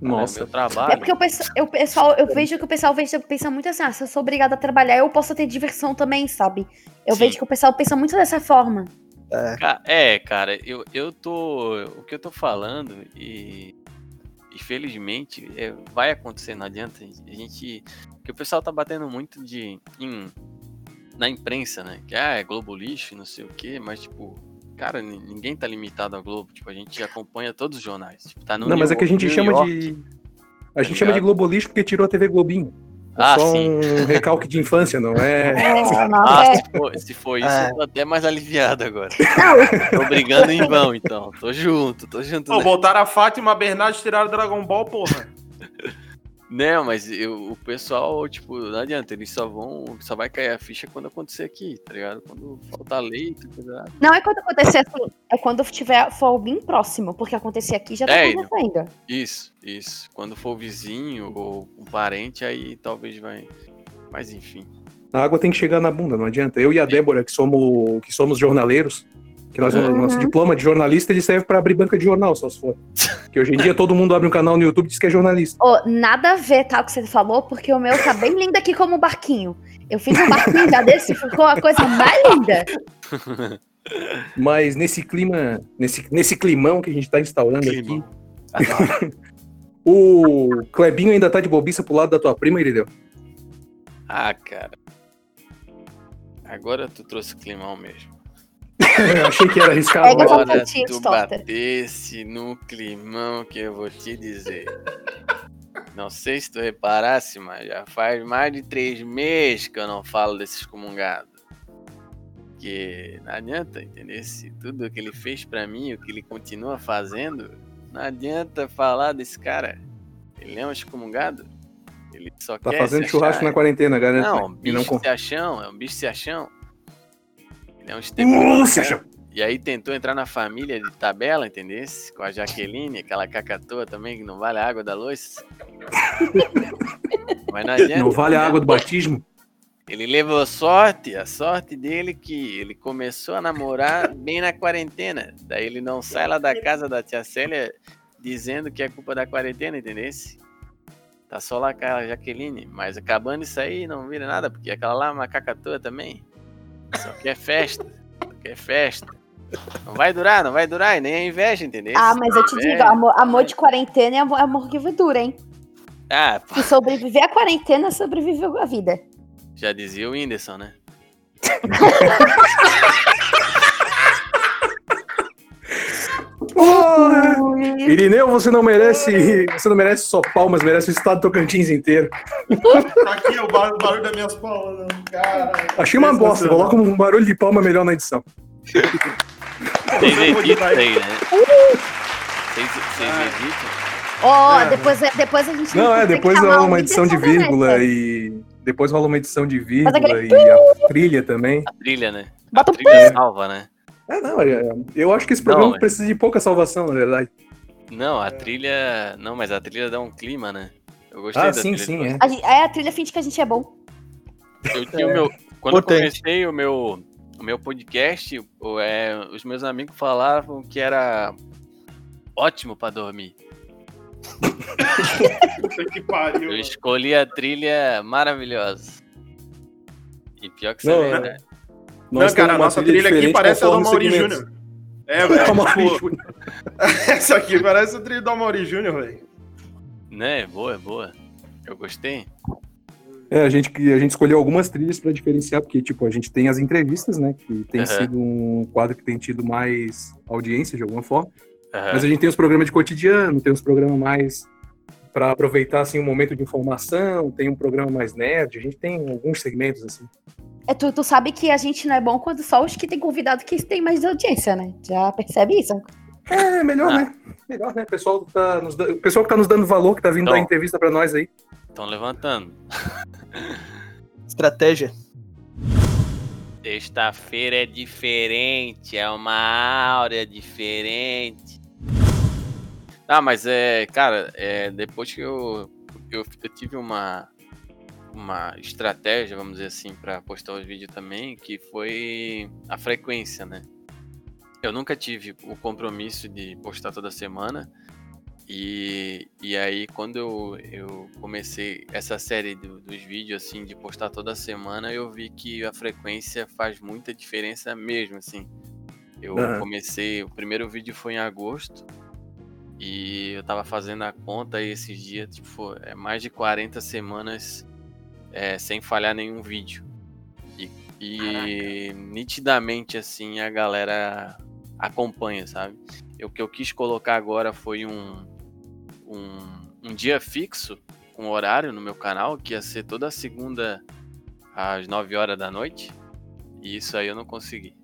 É Nossa. É trabalho. porque o pessoal, eu, pessoal, eu vejo que o pessoal pensa, pensa muito assim, ah, se eu sou obrigada a trabalhar, eu posso ter diversão também, sabe? Eu Sim. vejo que o pessoal pensa muito dessa forma. Ca- É, cara, eu, eu tô. O que eu tô falando, e, e felizmente é, vai acontecer, não adianta. A gente. Que o pessoal tá batendo muito de. em- na imprensa, né? Que ah, é Globo lixo, não sei o quê, mas tipo. Cara, ni- ninguém tá limitado a Globo. Tipo, a gente acompanha todos os jornais. Tipo, tá no Não, mas é New- que a gente New chama York. de. A gente Tá chama de ligado? Globolixo porque tirou a TV Globinho. É Ah, só sim. um recalque de infância, não é? É, (laughs) nossa, Ah, é. se for, se for isso, É. eu tô até mais aliviado agora. Não, Tô brigando em vão, então. Tô junto, tô junto. Pô, né? botaram a Fátima Bernardes e tiraram o Dragon Ball, porra. (laughs) Não, mas eu, o pessoal, tipo, não adianta, eles só vão. Só vai cair a ficha quando acontecer aqui, tá ligado? Quando faltar leite, coisa. não é quando acontecer assim, é quando tiver, for bem próximo, porque acontecer aqui já tá É, acontecendo. Isso, isso. Quando for vizinho ou um parente, aí talvez vai. Mas enfim. A água tem que chegar na bunda, não adianta. Eu e a Débora, que somos, que somos jornaleiros, que nós, Uhum. nosso diploma de jornalista ele serve pra abrir banca de jornal, só se for. Que hoje em dia todo mundo abre um canal no YouTube e diz que é jornalista. Ô, nada a ver, tá, o que você falou, porque o meu tá bem lindo aqui como barquinho. Eu fiz um barquinho já desse, ficou a coisa mais linda. (laughs) Mas nesse clima, nesse, nesse climão que a gente tá instaurando Climão. aqui, (laughs) o Clebinho ainda tá de bobiça pro lado da tua prima, Irideu? Ah, cara. Agora tu trouxe climão mesmo. Eu (laughs) achei que era arriscado. Pega mas- essa Agora pontinha tu batesse no climão que eu vou te dizer. Não sei se tu reparasse, mas já faz mais de três meses que eu não falo desses comungados. Que não adianta, entender? Se tudo que ele fez pra mim, o que ele continua fazendo, não adianta falar desse cara. Ele é um excomungado. Ele só Tá quer fazendo se churrasco na achar. quarentena, garanto. (laughs) Não, bicho não se achão, é um bicho se achão. Ele é um Uh. E aí tentou entrar na família de tabela, entendeu? Com a Jaqueline, aquela cacatoa também, que não vale a água da luz. (laughs) Mas não adianta. Não vale a água do batismo? Ele levou sorte, a sorte dele que ele começou a namorar bem na quarentena. Daí ele não sai lá da casa da tia Célia dizendo que é culpa da quarentena, entendeu? Tá só lá com a Jaqueline. Mas acabando isso aí, não vira nada, porque aquela lá é uma cacatoa também. Só quer festa. Só quer festa. Não vai durar, não vai durar, e nem a inveja, entendeu? Ah, mas eu te digo, amor, amor de quarentena é amor, amor que dura, hein? Ah, pô, Se sobreviver à quarentena, sobreviveu a vida. já dizia o Whindersson, né? (laughs) (laughs) Porra! Irineu, você não merece. Você não merece só palmas, merece o estado do Tocantins inteiro. Tá aqui o barulho, o barulho das minhas palmas. Cara, Achei uma bosta. Coloca um barulho de palma melhor na edição. Vocês editam aí, né? Vocês vocês editam? Ó, É. depois, depois a gente Não, é, depois rola uma edição de vírgula e. Depois rola uma edição de vírgula aquele e a trilha também. A trilha, né? Bota a trilha salva, né? É, não, é- eu acho que esse programa Não, é. precisa de pouca salvação, na verdade. Não, a trilha. Não, mas a trilha dá um clima, né? Eu gostei Ah, da sim, trilha. sim, é. A gente- é a trilha finge que a gente é bom. Eu tinha o meu. (laughs) Quando eu Importante. comecei o meu, o meu podcast, é, os meus amigos falavam que era ótimo pra dormir. Puta que pariu. Eu escolhi a trilha maravilhosa. E pior que isso Não, é é. verdade. Não, cara, a nossa trilha aqui parece a do Mauri. Júnior. É, velho. Amaury (laughs) essa aqui parece a trilha do Mauri Júnior, velho. Né? Boa, é boa. Eu gostei. É, a gente, que- a gente escolheu algumas trilhas pra diferenciar, porque, tipo, a gente tem as entrevistas, né? Que tem Aham. sido um quadro que tem tido mais audiência, de alguma forma. Aham. Mas a gente tem os programas de cotidiano, tem os programas mais para aproveitar assim um momento de informação, tem um programa mais nerd, a gente tem alguns segmentos assim. É, tu, tu sabe que a gente não é bom quando só os que tem convidado que tem mais audiência, né? Já percebe isso? É, melhor, Ah. né? Melhor, né? O pessoal, que tá nos, da- o pessoal que tá nos dando valor, que tá vindo Então. dar entrevista pra nós aí. Estão levantando. Estratégia. Sexta-feira é diferente, é uma áurea diferente. Ah, mas é, cara, é, depois que eu, eu, eu tive uma, uma estratégia, vamos dizer assim, para postar os vídeos também, que foi a frequência, né? Eu nunca tive o compromisso de postar toda semana. E, e aí, quando eu, eu comecei essa série do- dos vídeos, assim, de postar toda semana, eu vi que a frequência faz muita diferença mesmo, assim. Eu Aham. comecei, o primeiro vídeo foi em agosto, e eu tava fazendo a conta aí esses dias, tipo, é mais de 40 semanas é, sem falhar nenhum vídeo. E, e nitidamente, assim, a galera acompanha, sabe? O que eu quis colocar agora foi um, um, um dia fixo com horário no meu canal, que ia ser toda segunda às 9 horas da noite. E isso aí eu não consegui.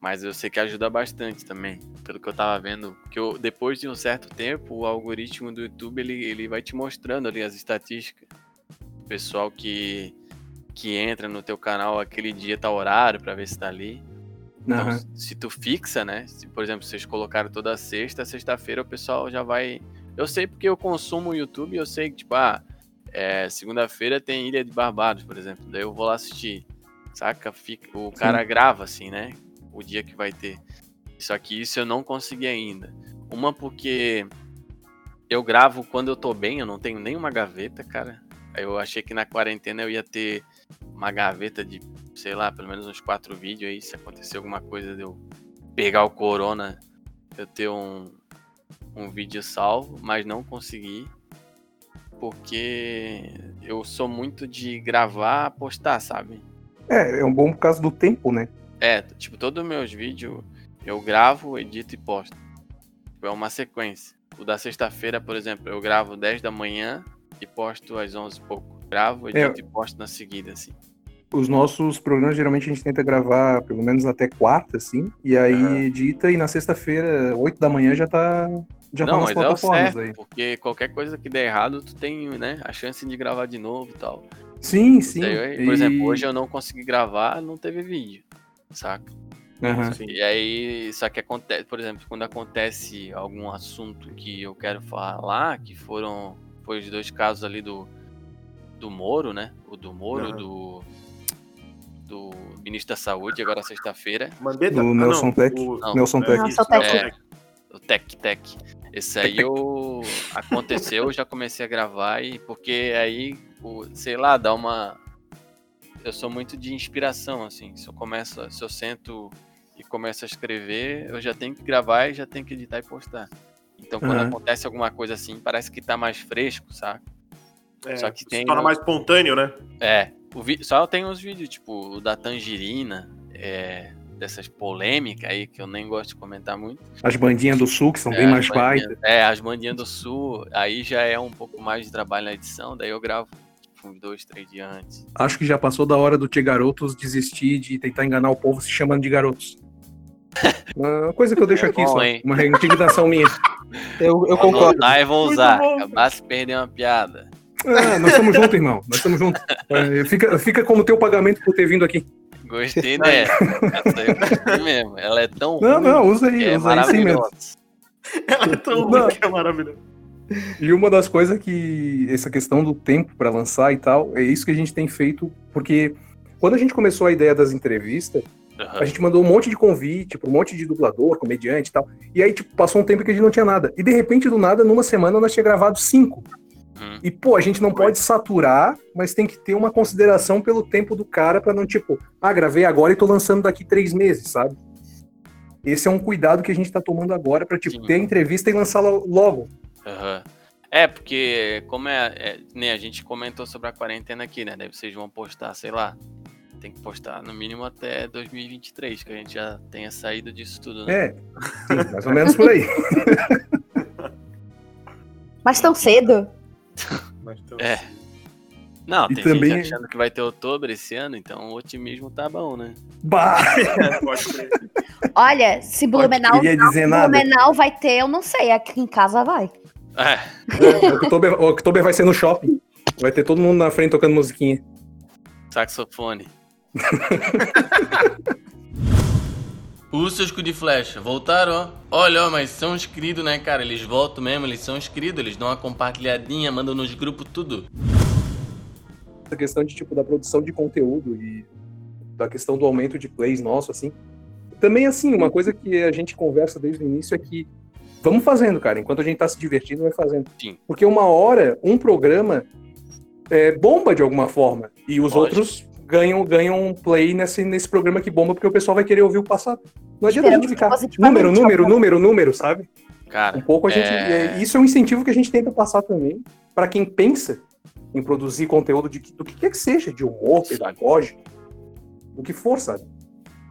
Mas eu sei que ajuda bastante também, pelo que eu tava vendo. Que eu, depois de um certo tempo, o algoritmo do YouTube ele, ele vai te mostrando ali as estatísticas. O pessoal que, que entra no teu canal aquele dia tá horário pra ver se tá ali. Então, Aham. se tu fixa, né? Se, por exemplo, vocês colocaram toda sexta, sexta-feira o pessoal já vai. Eu sei porque eu consumo o YouTube, eu sei que, tipo, ah, é, segunda-feira tem Ilha de Barbados, por exemplo. Daí eu vou lá assistir. Saca? Fica, o cara grava assim, né? O dia que vai ter. Só que isso eu não consegui ainda. Uma porque eu gravo quando eu tô bem, eu não tenho nenhuma gaveta, cara. Aí eu achei que na quarentena eu ia ter uma gaveta de, sei lá, pelo menos uns quatro vídeos aí, se acontecer alguma coisa de eu pegar o corona, eu ter um, um vídeo salvo, mas não consegui. Porque eu sou muito de gravar, postar, sabe? É, é um bom por causa do tempo, né? É, tipo, todos os meus vídeos eu gravo, edito e posto. Tipo, É uma sequência. O da sexta-feira, por exemplo, eu gravo 10 da manhã e posto às 11 e pouco. Gravo, edito e posto na seguida, assim. Os nossos programas geralmente a gente tenta gravar pelo menos até quarta, assim, e aí Aham. edita e na sexta-feira, 8 da manhã, já tá Já não, tá nas mas é plataformas certo, aí. porque qualquer coisa que der errado, tu tem, né, a chance de gravar de novo e tal. Sim, sim. Daí, por exemplo, hoje eu não consegui gravar, não teve vídeo, saca? Aham. E aí, só que acontece, por exemplo, quando acontece algum assunto que eu quero falar, que foram, foi os dois casos ali do, do Moro, né? O do Moro, Aham. do, do ministro da Saúde, agora sexta-feira, Mandetta? Do Ah, Nelson não, Tech. o- Não. Nelson Tech. Nelson Tech. É. o Tec Tec. Esse aí eu aconteceu, eu já comecei a gravar e porque aí, o- sei lá, dá uma eu sou muito de inspiração assim, se eu começo, se eu sento e começo a escrever, eu já tenho que gravar e já tenho que editar e postar. Então quando Aham. acontece alguma coisa assim, parece que tá mais fresco, saca? É, Só que se tem torna o- mais espontâneo, né? É, o vi- só tem uns vídeos, tipo, o da Tangerina, é, dessas polêmicas aí que eu nem gosto de comentar muito. As bandinhas do sul, que são bem É, mais as bandinhas- baita. É, as bandinhas do sul, aí já é um pouco mais de trabalho na edição, daí eu gravo tipo, uns dois, três dias antes. Acho que já passou da hora do Tia Garotos desistir de tentar enganar o povo se chamando de garotos. (laughs) Uma coisa que eu deixo aqui Bom, só. hein? Uma indignação minha. Eu, eu concordo. e vou usar. Acabar se perder uma piada. Ah, nós estamos juntos, irmão. Nós estamos juntos. É, fica, fica como teu pagamento por ter vindo aqui. Gostei dessa. Essa eu gostei mesmo. Ela é tão Não, ruim não, usa aí, é usa aí sim mesmo. maravilhosa. Ela é tão Não. ruim que é maravilhoso. E uma das coisas que essa questão do tempo para lançar e tal, é isso que a gente tem feito, porque quando a gente começou a ideia das entrevistas, a Aham. gente mandou um monte de convite para um monte de dublador, comediante e tal. E aí, tipo, passou um tempo que a gente não tinha nada. E de repente, do nada, numa semana, nós tinha gravado cinco. Hum. E, pô, a gente não pode saturar, mas tem que ter uma consideração pelo tempo do cara para não, tipo, ah, gravei agora e tô lançando daqui três meses, sabe? Esse é um cuidado que a gente tá tomando agora para tipo, Sim. ter a entrevista e lançá-la logo. Aham. É, porque como é, é, né, a gente comentou sobre a quarentena aqui, né? Daí vocês vão postar, sei lá. Tem que postar no mínimo até 2023, que a gente já tenha saído disso tudo, né? É, sim, mais ou menos por aí. (laughs) Mas tão cedo? Mas então- É. Não, E tem também- gente achando que vai ter outubro esse ano, então o otimismo tá bom, né? Bah, crer. Olha, se Blumenau, nada. Blumenau vai ter, eu não sei. Aqui em casa vai. É, O Oktober, o Oktober vai ser no shopping. Vai ter todo mundo na frente tocando musiquinha. saxofone. (laughs) Usos de flecha, voltaram, ó. Olha, ó, mas são inscritos, né, cara? Eles voltam mesmo, eles são inscritos, eles dão uma compartilhadinha, mandam nos grupos tudo. Essa questão de, tipo, da produção de conteúdo e da questão do aumento de plays nosso, assim. Também, assim, uma coisa que a gente conversa desde o início é que vamos fazendo, cara. Enquanto a gente tá se divertindo, vai fazendo. Sim. Porque uma hora, um programa é, bomba de alguma forma. E os Lógico. outros ganham, ganham um play nesse, nesse programa que bomba, porque o pessoal vai querer ouvir o passado. Não adianta a gente ficar número, número, número, número, sabe? Cara, Um pouco a gente. É. é, Isso é um incentivo que a gente tenta passar também para quem pensa em produzir conteúdo de, que- do que quer que seja, de humor, pedagógico, do que for, sabe?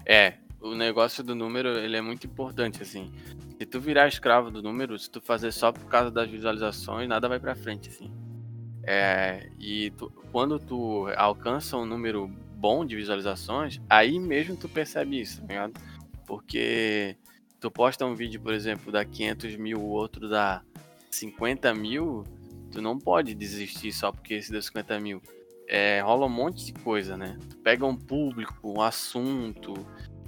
é, o negócio do número, ele é muito importante, assim. Se tu virar escravo do número, se tu fazer só por causa das visualizações, nada vai pra frente, assim. É, e tu- quando tu alcança um número bom de visualizações, aí mesmo tu percebe isso, tá ligado? Porque tu posta um vídeo, por exemplo, dá 500 mil, o outro dá 50 mil, tu não pode desistir só porque esse deu 50 mil. É, rola um monte de coisa, né? Tu pega um público, um assunto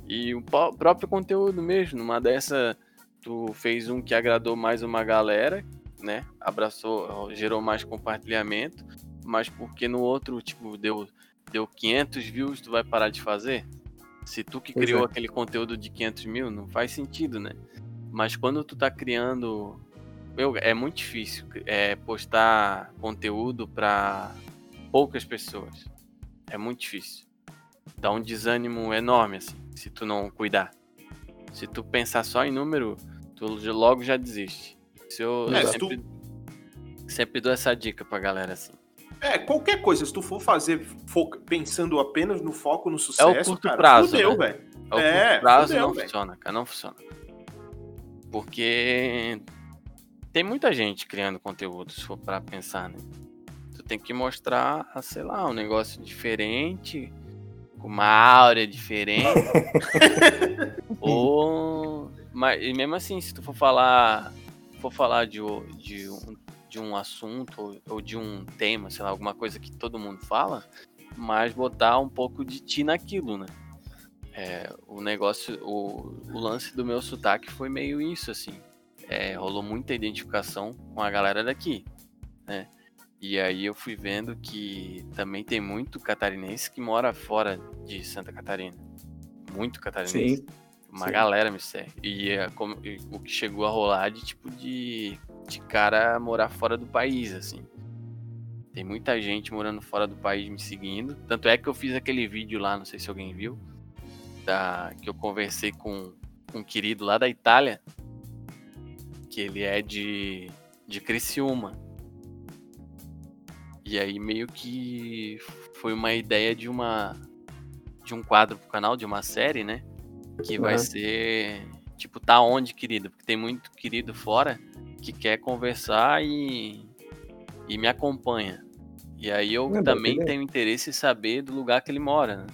e o próprio conteúdo mesmo. Numa dessa, tu fez um que agradou mais uma galera, né? Abraçou, gerou mais compartilhamento, mas porque no outro, tipo, deu, deu 500 views, tu vai parar de fazer? Se tu que Pois criou é. aquele conteúdo de 500 mil, não faz sentido, né? Mas quando tu tá criando. Meu, é muito difícil é, postar conteúdo para poucas pessoas. É muito difícil. Dá um desânimo enorme, assim, se tu não cuidar. Se tu pensar só em número, tu logo já desiste. Isso eu É, se tu- sempre, sempre dou essa dica pra galera, assim. É, qualquer coisa, se tu for fazer foca- pensando apenas no foco, no sucesso, curto cara, prazo, fudeu, né? velho. Ao É, curto prazo fudeu, não velho. funciona, cara, não funciona. Porque tem muita gente criando conteúdo, se for pra pensar, né? Tu tem que mostrar, sei lá, um negócio diferente, com uma áurea diferente. (laughs) ou. Mas, e mesmo assim, se tu for falar for falar de, de, um, de um assunto ou- ou de um tema, sei lá, alguma coisa que todo mundo fala, mas botar um pouco de ti naquilo, né? É, o negócio, o, o lance do meu sotaque foi meio isso, assim. É, rolou muita identificação com a galera daqui, né? E aí eu fui vendo que também tem muito catarinense que mora fora de Santa Catarina. Muito catarinense. Sim. Uma sim. galera me segue. E, é como- e o que chegou a rolar de tipo de, de cara morar fora do país, assim. Tem muita gente morando fora do país me seguindo. Tanto é que eu fiz aquele vídeo lá, não sei se alguém viu, da, que eu conversei com um querido lá da Itália, que ele é de, de Criciúma. E aí meio que foi uma ideia de uma de um quadro pro canal, de uma série, né? Que vai Aham. ser tipo tá onde, querido? Porque tem muito querido fora que quer conversar e e me acompanha. E aí eu É, boa também ideia. tenho interesse em saber do lugar que ele mora, né?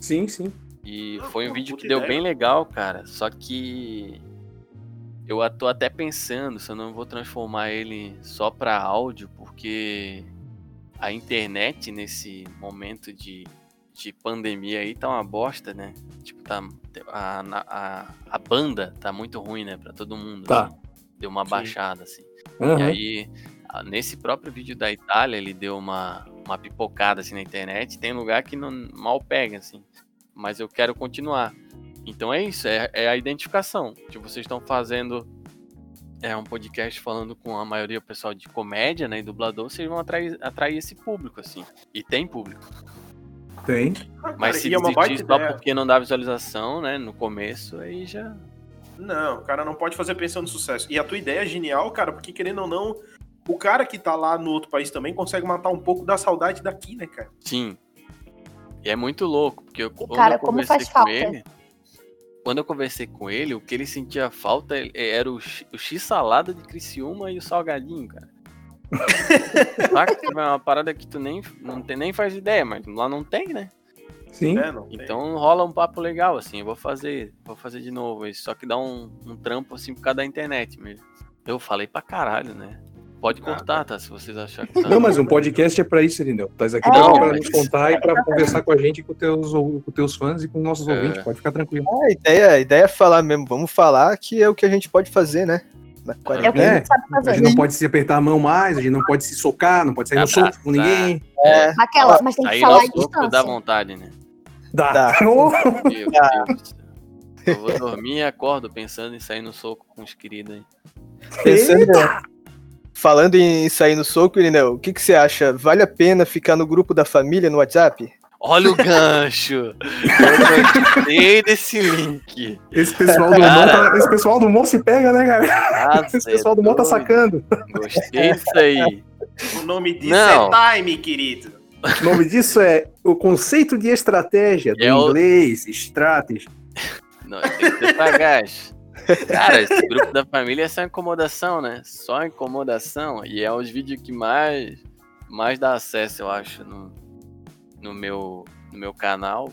Sim, sim. E Ah, foi um pô, vídeo que deu ideia. bem legal, cara. Só que eu tô até pensando se eu não vou transformar ele só pra áudio, porque a internet nesse momento de, de pandemia aí tá uma bosta, né? Tipo, tá, a, a, a banda tá muito ruim, né? Pra todo mundo. Tá. assim. Deu uma Sim. baixada, assim. E Aham. aí, nesse próprio vídeo da Itália, ele deu uma, uma pipocada assim na internet. Tem lugar que não mal pega, assim. Mas eu quero continuar. Então é isso, é, é a identificação. Tipo, vocês estão fazendo é um podcast falando com a maioria do pessoal de comédia, né? E dublador, vocês vão atrair, atrair esse público, assim. E tem público. Tem. Mas cara, se e é uma baita só ideia. porque não dá visualização, né? No começo, aí já. Não, o cara não pode fazer pensando no sucesso. E a tua ideia é genial, cara, porque querendo ou não, o cara que tá lá no outro país também consegue matar um pouco da saudade daqui, né, cara? Sim. E é muito louco, porque eu, quando cara, eu conversei faz com falta. ele. Quando eu conversei com ele, o que ele sentia falta eh, era o, X- o X-salada de Criciúma e o salgadinho, cara. É uma parada que tu nem, não tem, nem faz ideia, mas lá não tem, né? Sim. É, não tem. Então rola um papo legal, assim. Eu vou fazer, vou fazer de novo isso. Só que dá um, um trampo, assim, por causa da internet mesmo. Eu falei pra caralho, né? Pode cortar, tá? Se vocês acharem que tá. Não, mas um podcast é pra isso, entendeu? Tá aqui É, pra, pra mas- nos contar e pra conversar com a gente, com teus, com teus fãs e com nossos É. ouvintes. Pode ficar tranquilo. A ideia, a ideia é falar mesmo. Vamos falar que é o que a gente pode fazer, né? Na É o que quarentena. a gente sabe A gente fazer. não pode se apertar a mão mais, a gente não pode se socar, não pode sair no Abraçar. soco com ninguém. É, Aquela, mas tem que Aí falar nosso grupo dá vontade, né? Dá. Dá. (laughs) Oh, Meu Deus. Eu vou dormir e acordo pensando em sair no soco com os queridos aí. pensando, falando em sair no soco, Irineu, o que, que você acha? Vale a pena ficar no grupo da família no WhatsApp? Olha o gancho! Eu gostei desse link. Esse pessoal do humor, tá- esse pessoal do humor se pega, né, cara? Nossa, Esse pessoal do humor tá é sacando. Gostei disso aí. O nome disso Não. é time, querido. O nome disso é o conceito de estratégia, do É o- inglês, strategy. Não, tem que ser sagaz. Cara, esse grupo da família é só incomodação, né? Só incomodação. E é os vídeos que mais, mais dá acesso, eu acho, no, no, meu, no meu canal.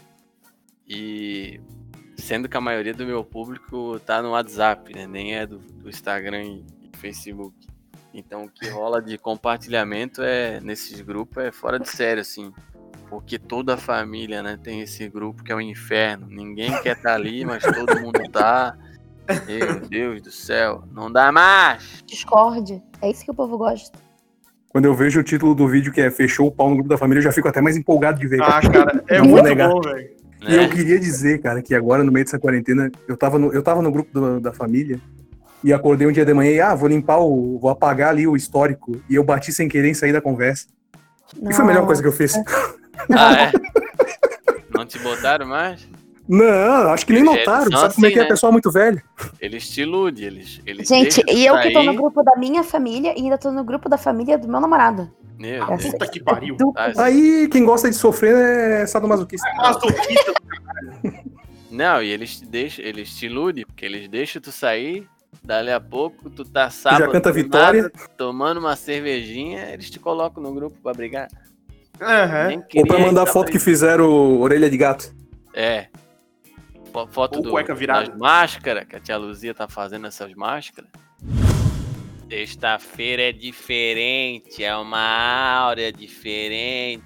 E sendo que a maioria do meu público tá no WhatsApp, né? Nem é do, do Instagram e Facebook. Então o que rola de compartilhamento é nesses grupos é fora de sério, assim. Porque toda a família, né, tem esse grupo que é o inferno. Ninguém quer estar ali, mas todo mundo tá. Meu Deus do céu, não dá mais! Discord. É isso que o povo gosta. Quando eu vejo o título do vídeo que é Fechou o pau no grupo da família, eu já fico até mais empolgado de ver. Ah, cara. cara, é Não vou muito negar. bom, velho. E eu Né? queria dizer, cara, que agora no meio dessa quarentena, eu tava no, eu tava no grupo do- da família e acordei um dia de manhã e, ah, vou limpar o. vou apagar ali o histórico. E eu bati sem querer em sair da conversa. E foi a melhor coisa que eu fiz. Ah, (laughs) é? Não te botaram mais? Não, acho que nem É, notaram. Sabe como é assim, que é né? pessoal muito velho? Eles te iludem, eles, eles Gente, e eu que tô no grupo da minha família e ainda tô no grupo da família do meu namorado. Meu É Deus. Puta que pariu. Duplo. Ah, Aí quem gosta de sofrer é sadomasoquista. Masoquista. (laughs) Não, e eles te deixam, eles te iludem, porque eles deixam tu sair, dali a pouco tu tá sábado canta do vitória. nada, tomando uma cervejinha, eles te colocam no grupo pra brigar. Nem Ou pra mandar foto que fizeram orelha de gato. É. Fo- Foto Ou do, cueca virada. das máscaras, que a tia Luzia tá fazendo essas máscaras. Sexta-feira é diferente, é uma áurea diferente.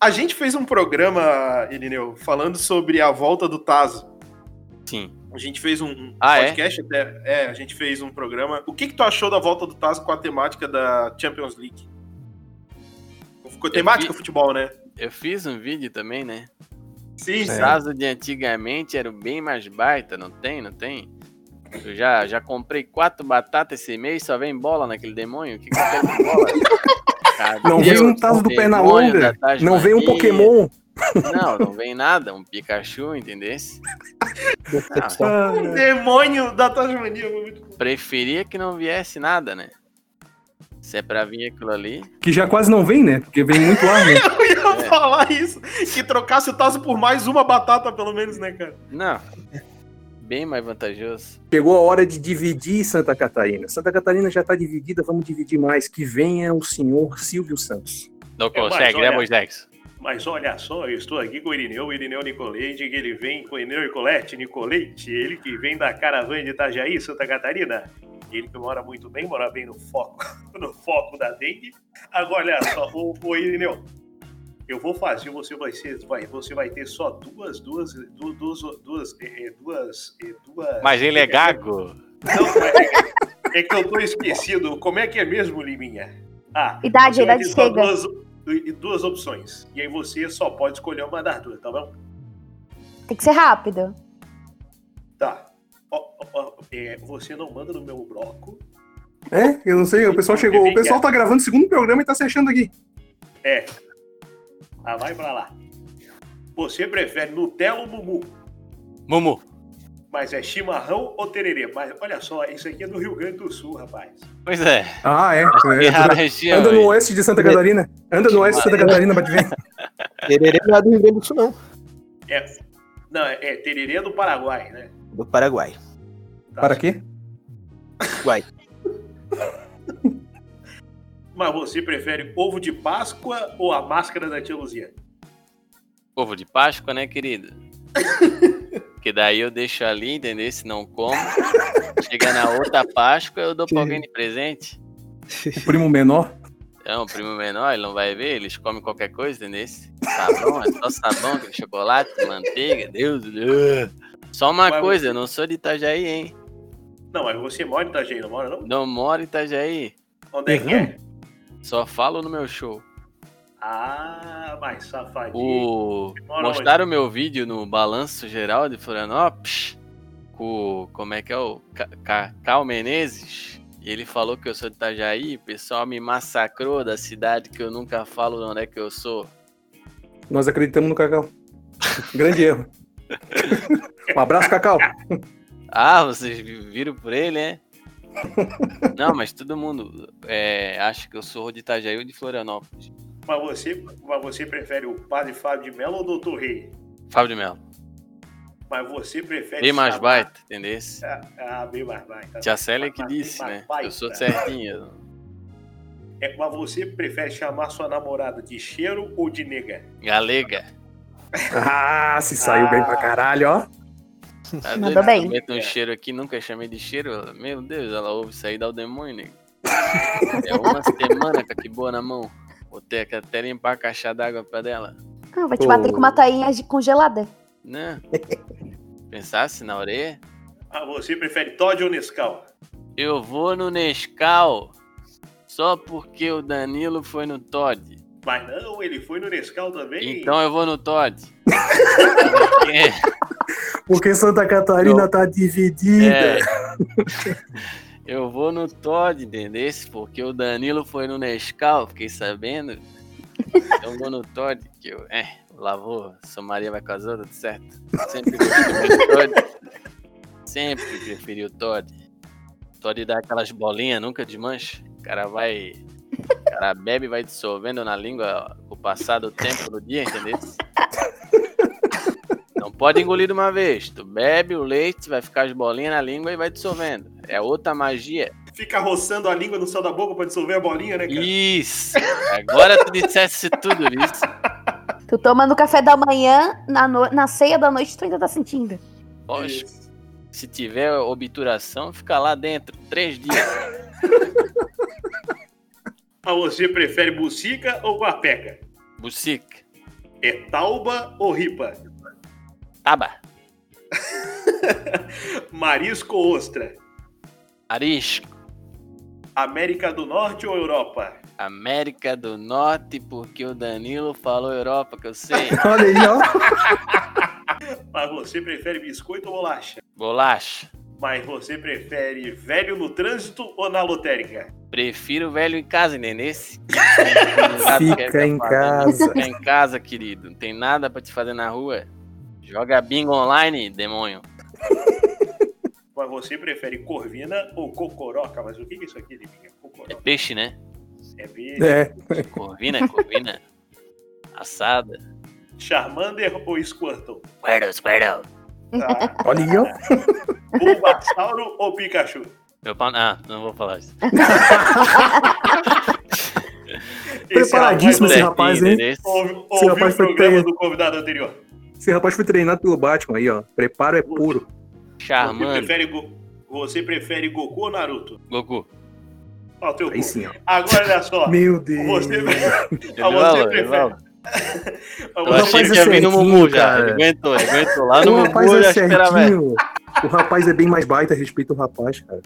A gente fez um programa, Irineu, falando sobre a volta do Tazo. Sim. A gente fez um Ah, é? podcast até. É, a gente fez um programa. O que, que tu achou da volta do Tazo com a temática da Champions League? Ficou temática vi- futebol, né? Eu fiz um vídeo também, né? Sim, O sim. caso de antigamente era bem mais baita, não tem? Não tem? Eu já, já comprei quatro batatas esse mês, só vem bola naquele demônio. O que, que bola? (laughs) Cadê Não vem um taso do demônio Pernalonga. da Não vem um? Pokémon. Não, não vem nada, um Pikachu, entendesse? Decepção. Ah, O demônio da Tasmania. Preferia que não viesse nada, né? Se é pra vir aquilo ali. que já quase não vem, né? Porque vem muito ar, né? (laughs) (laughs) Ia É. falar isso. Que trocasse o Tazo por mais uma batata, pelo menos, né, cara? Não. Bem mais vantajoso. Chegou a hora de dividir Santa Catarina. Santa Catarina já tá dividida, vamos dividir mais. Que venha o senhor Silvio Santos. Não É, consegue, né, olha- Moisés? Mas olha só, eu estou aqui com o Irineu, o Irineu Nicolete, que ele vem com o Irineu Nicolete, Nicolete, ele que vem da caravana de Itajaí, Santa Catarina. Ele que mora muito bem, mora bem no foco, (laughs) no foco da dengue. Agora, olha só, o, o Irineu, eu vou fazer, você vai ser, vai, você vai ter só duas, duas, duas, duas, duas, é, é, duas, é, duas... Mas ele é gago. Não, é, é que eu tô esquecido. Como é que é mesmo, Liminha? Ah, Idade, idade chega. Duas, duas opções. E aí você só pode escolher uma das duas, tá bom? Tem que ser rápido. Tá. Ó, ó, ó, é, você não manda no meu bloco. É, eu não sei, o pessoal chegou. O pessoal tá gravando o segundo programa e tá se achando aqui. É. Ah, vai pra lá. Você prefere Nutella ou Mumu? Mumu. Mas é chimarrão ou tererê? Mas olha só, isso aqui é do Rio Grande do Sul, rapaz. Pois é. Ah, é. É região. anda no oeste de Santa Catarina. Anda no oeste de Santa Catarina pra te ver. (laughs) Tererê não é do Rio Grande do Sul, não. É. Não, é, é tererê do Paraguai, né? Do Paraguai. Tá. Para quê? Guai. Mas você prefere ovo de Páscoa ou a máscara da tia Luzia? Ovo de Páscoa, né, querido? (laughs) Porque daí eu deixo ali, entendeu? Se não como. Chega na outra Páscoa, eu dou pra alguém de presente. O primo menor. É um primo menor, ele não vai ver, eles comem qualquer coisa, entendeu? Sabão, é só sabão, chocolate, manteiga, Deus. Deus. Só uma Mas coisa, eu não sou de Itajaí, hein? Não, mas você mora em Itajaí, não mora não? Não moro em Itajaí. Onde é que é? Só falo no meu show. Ah, mas safadinho. O... Mostraram o meu vídeo no Balanço Geral de Florianópolis com o- como é que é o Ca- Ca- Cal Menezes. E ele falou que eu sou de Itajaí, o pessoal me massacrou da cidade que eu nunca falo de onde é que eu sou. Nós acreditamos no Cacau. (laughs) Grande erro. (laughs) Um abraço, Cacau. Ah, vocês viram por ele, né? Não, mas todo mundo é, acha que eu sou de Itajaí ou de Florianópolis. Mas você, mas você prefere o padre Fábio de Mello ou o doutor Rei? Fábio de Melo. Mas você prefere. Bem mais chamar- baita, entendeu? Ah, ah, bem mais baita. Tia Célia que disse, né? baita. Eu sou certinho. É, mas você prefere chamar sua namorada de cheiro ou de nega? Galega. Ah, se saiu bem pra caralho, ó. (laughs) Tá Mandou doido? bem. Meto um cheiro aqui, nunca chamei de cheiro. Meu Deus, ela ouve sair dá o demônio, nego. (laughs) É uma semana com a que boa na mão. Vou ter que até limpar a caixa d'água pra dela. Ah, vai te bater com uma tainha de- congelada. Né? Pensasse na orelha? Ah, você prefere Todd ou Nescau? Eu vou no Nescau só porque o Danilo foi no Todd. Mas não, ele foi no Nescau também. Então eu vou no Todd. (laughs) É, Porque Santa Catarina tá dividida. é. (laughs) Eu vou no Todd, entendeu? Porque o Danilo foi no Nescau, fiquei sabendo. Então eu vou no Todd, que eu. É, lavou, sua Maria vai com as outras, tudo certo? Sempre preferi o Todd. Sempre preferi o Todd. Todd dá aquelas bolinhas, nunca desmancha. O cara vai. O cara bebe e vai dissolvendo na língua o passar do tempo do dia, entendeu? Não pode engolir de uma vez. Tu bebe o leite, vai ficar as bolinhas na língua e vai dissolvendo. É outra magia. Fica roçando a língua no céu da boca pra dissolver a bolinha, né, cara? Isso! Agora tu dissesse tudo isso. Tu toma no café da manhã, na, no- na ceia da noite, tu ainda tá sentindo. Poxa, Isso. Se tiver obturação, fica lá dentro, três dias. (laughs) Mas você prefere bucica ou guapeca? Bucica. É tauba ou ripa? Taba. (laughs) Marisco ou ostra? Arisco. América do Norte ou Europa? América do Norte, porque o Danilo falou Europa, que eu sei. (laughs) Olha aí, ó. (laughs) Mas você prefere biscoito ou bolacha? Bolacha. Mas você prefere velho no trânsito ou na lotérica? Prefiro velho em casa, nenesse. Fica em casa. Fica em casa, querido. Não tem nada pra te fazer na rua. Joga bingo online, demônio. (laughs) Mas você prefere corvina ou cocoroca? Mas o que é isso aqui, Liminha? É Cocoroca. peixe, né? É verde. É. Corvina, corvina. (laughs) Assada. Charmander ou Squirtle? Squirtle, Squirtle. Tá. Olha aí, ó. (laughs) Bulbasauro ou Pikachu? Meu pau... Ah, não vou falar isso. Preparadíssimo esse Esse rapaz, hein? Esse ouviu o rapaz foi programa do convidado anterior. Esse rapaz foi treinado pelo Batman aí, ó. Preparo é puro. Você Charmando. prefere, Go- você prefere Goku ou Naruto? Goku. Ó, o teu Aí cu. sim, ó. Agora olha só. (laughs) Meu Deus. Você, Ah, (laughs) você prefere- Você (laughs) achei rapaz que é ia vir no certinho, Mumu já. cara. Ele aguentou, ele aguentou. Lá no O Mumu é já esperava. certinho. O rapaz é bem mais baita, respeita o rapaz, cara.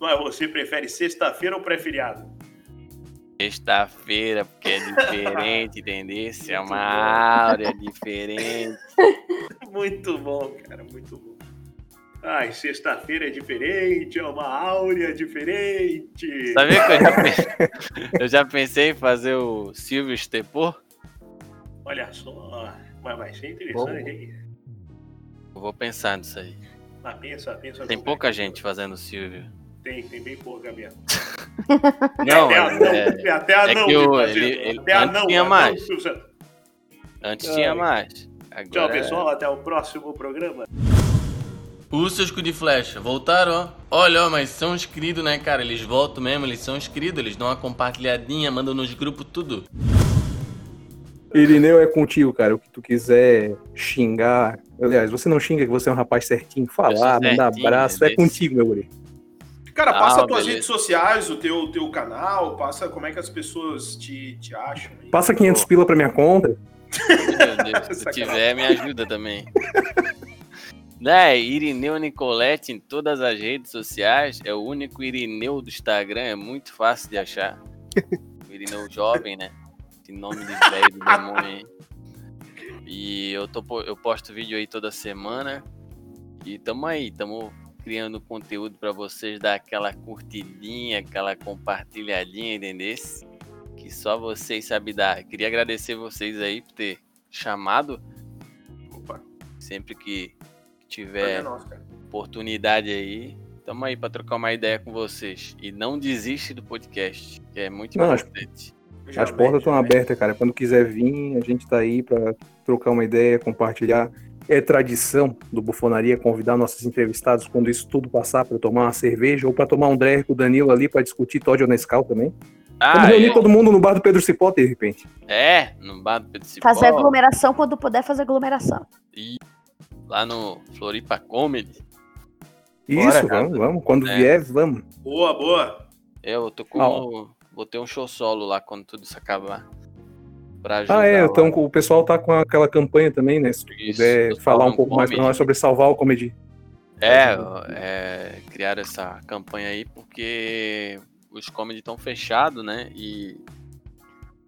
Mas você prefere sexta-feira ou pré-feriado? Sexta-feira, porque é diferente, (laughs) entendeu? É uma áurea diferente. (laughs) Muito bom, cara, muito bom. Ai, sexta-feira é diferente, é uma áurea diferente. Sabia que eu já, (laughs) pe- eu já pensei em fazer o Silvio Stepor? Olha só, mas vai ser interessante, hein? Eu vou pensar nisso aí. Ah, pensa, pensa. Tem no- pouca gente fazendo o Silvio. Tem, tem bem pouca mesmo. (laughs) Não, até mas anão, é, até anão que o- me fazendo. ele- ele- até antes anão, tinha anão, mais. Antes tinha Ai. mais. Agora, Tchau, pessoal. Até o próximo programa. Os seus cu de flecha voltaram, ó. Olha, ó, mas são inscritos, né, cara? Eles voltam mesmo, eles são inscritos, eles dão uma compartilhadinha, mandam nos grupos tudo. Irineu é contigo, cara. O que tu quiser xingar. Aliás, você não xinga que você é um rapaz certinho. Falar, mandar abraço. É né? contigo, meu guri. Cara, Ah, passa as tuas beleza. redes sociais, o teu, teu canal, passa como é que as pessoas te, te acham. aí. Passa 500 pila pra minha conta. Meu Deus, (laughs) se tiver, me ajuda também. Né, (laughs) Irineu Nicolete em todas as redes sociais. É o único Irineu do Instagram, é muito fácil de achar. O Irineu jovem, né? Esse nome de velho do demônio aí. E eu, tô, eu posto vídeo aí toda semana. E tamo aí, tamo criando conteúdo pra vocês dar aquela curtidinha, aquela compartilhadinha, entendeu? Que só vocês sabem dar. Queria agradecer vocês aí por ter chamado. Opa, Sempre que tiver é nosso, oportunidade aí, tamo aí pra trocar uma ideia com vocês. E não desiste do podcast, que é muito Não, as- importante. As Jamais, portas estão jamais. abertas, cara. Quando quiser vir, a gente tá aí pra trocar uma ideia, compartilhar. É tradição do Bufonaria convidar nossos entrevistados quando isso tudo passar pra tomar uma cerveja ou pra tomar um dré com o Danilo ali pra discutir Todd ou Nescau também. Vamos Ah, reunir é, todo mundo no bar do Pedro Cipó, de repente. é, no bar do Pedro Cipó, Fazer aglomeração quando puder fazer aglomeração. lá no Floripa Comedy. Isso, cara. vamos, vamos. Quando É. vier, vamos. Boa, boa. Eu tô com. Ah, Vou ter um show solo lá quando tudo isso acabar. Ah, é, lá. então o pessoal tá com aquela campanha também, né? Se tu Isso, puder do falar um pouco mais pra Comedy. nós sobre salvar o comedy. É, é, criaram essa campanha aí porque os comedy estão fechados, né? E,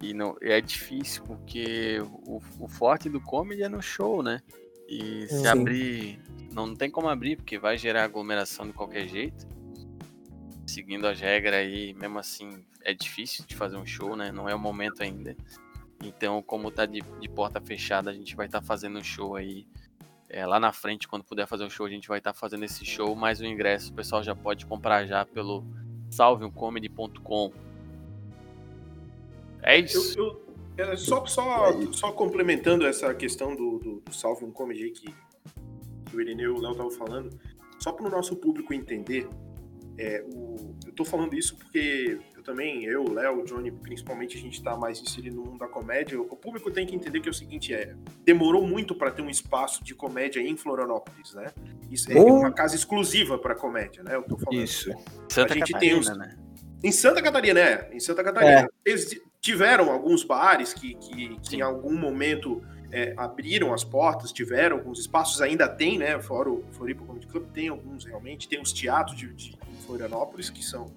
e não, é difícil porque o, o forte do comedy é no show, né? E se Sim. abrir, não, não tem como abrir porque vai gerar aglomeração de qualquer jeito. Seguindo as regras aí, mesmo assim, é difícil de fazer um show, né? Não é o momento ainda. Então, como tá de, de porta fechada, a gente vai estar fazendo um show aí é, lá na frente, quando puder fazer o show, a gente vai estar fazendo esse show, mas o ingresso o pessoal já pode comprar já pelo salveumcomedy.com. É Eu, isso. eu- é, só, só, só complementando essa questão do, do, do Salve um Comedy aí que, que o Irineu e o Léo estavam falando, só para o nosso público entender, é, o- eu tô falando isso porque eu também, eu, o Léo, o Johnny, principalmente, a gente tá mais inserido no mundo da comédia. O público tem que entender que é o seguinte: é, demorou muito para ter um espaço de comédia em Florianópolis, né? Isso é Oh. uma casa exclusiva para comédia, né? Eu tô falando. Isso. Santa A gente tem Catarina, uns- né? Em Santa Catarina, né? Em Santa Catarina. Eles tiveram alguns bares que, que, que em algum momento é, abriram as portas, tiveram alguns espaços, ainda tem, né? Fora o Floripa Comedy Club, tem alguns realmente, tem os teatros de, de Florianópolis que são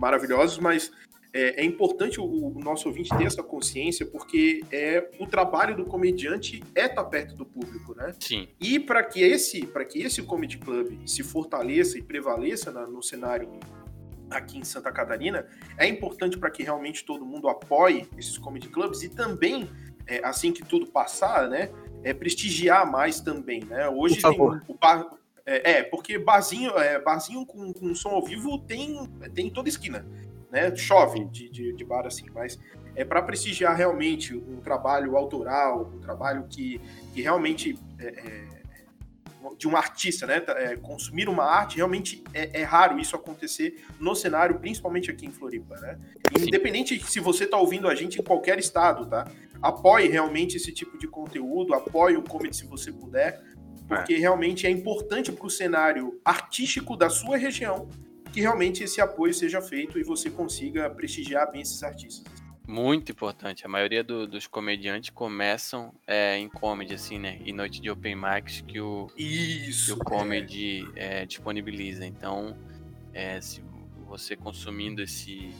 maravilhosos, mas é, é importante o, o nosso ouvinte ter essa consciência, porque é o trabalho do comediante é estar perto do público, né? Sim. E para que esse, para que esse comedy club se fortaleça e prevaleça na- no cenário aqui em Santa Catarina, é importante para que realmente todo mundo apoie esses comedy clubs e também é, assim que tudo passar, né, é prestigiar mais também, né? Hoje Por tem o bar, é, é, porque barzinho, é, barzinho com, com som ao vivo tem tem em toda esquina, né? Chove de, de, de bar assim, mas é para prestigiar realmente um trabalho autoral, um trabalho que, que realmente é, é, de um artista, né? tá, é, consumir uma arte realmente é, é raro isso acontecer no cenário, principalmente aqui em Floripa, né? Independente de se você está ouvindo a gente em qualquer estado, tá? Apoie realmente esse tipo de conteúdo, apoie o comedy se você puder, porque realmente é importante para o cenário artístico da sua região que realmente esse apoio seja feito e você consiga prestigiar bem esses artistas. Muito importante. A maioria do- dos comediantes começam é, em comedy, assim, né? E noite de open mics que o, que Isso. o comedy é, disponibiliza. Então, é, se você consumindo esse,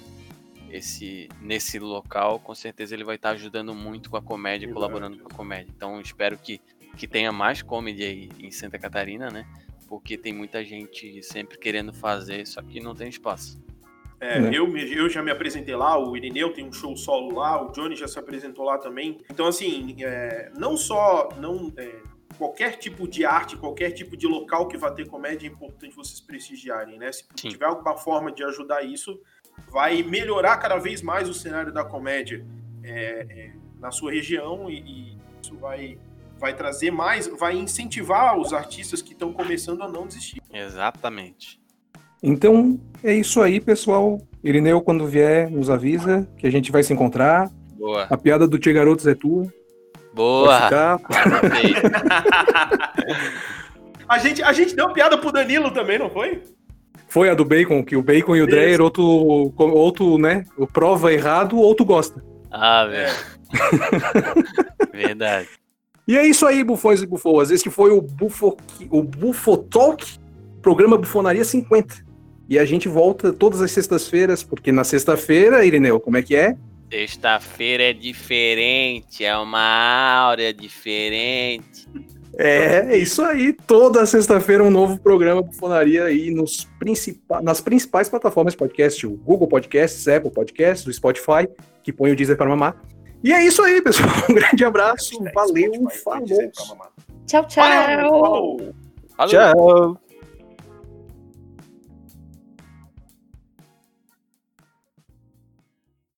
esse nesse local, com certeza ele vai estar ajudando muito com a comédia, colaborando com a comédia. Então, espero que, que tenha mais comedy aí em Santa Catarina, né? Porque tem muita gente sempre querendo fazer, só que não tem espaço. É, Né? eu, eu já me apresentei lá, o Irineu tem um show solo lá, o Johnny já se apresentou lá também. Então, assim, é, não só não é, qualquer tipo de arte, qualquer tipo de local que vai ter comédia é importante vocês prestigiarem, né? Se Sim. tiver alguma forma de ajudar isso, vai melhorar cada vez mais o cenário da comédia é, é, na sua região e, e isso vai, vai trazer mais, vai incentivar os artistas que estão começando a não desistir. Exatamente. Então é isso aí, pessoal. Irineu, quando vier, nos avisa que a gente vai se encontrar. Boa. A piada do Tia Garotos é tua. Boa. (laughs) A gente, a gente deu piada pro Danilo também, não foi? Foi a do Bacon, que o Bacon e o. Dreyer, ou tu, ou tu, né, o prova errado ou tu gosta. Ah, velho. (laughs) Verdade. E é isso aí, bufões e bufoas. Esse foi o Bufo, o Bufo Talk, programa Bufonaria 50. E a gente volta todas as sextas-feiras, porque na sexta-feira, Irineu, como é que é? Sexta-feira é diferente, é uma áurea diferente. É, é isso aí. Toda sexta-feira um novo programa Bufonaria aí nos principais, nas principais plataformas de podcast, o Google Podcasts, Apple Podcasts, o Spotify, que põe o Deezer para mamar. E é isso aí, pessoal. (laughs) Um grande abraço, valeu, falou. Tchau, tchau. Tchau.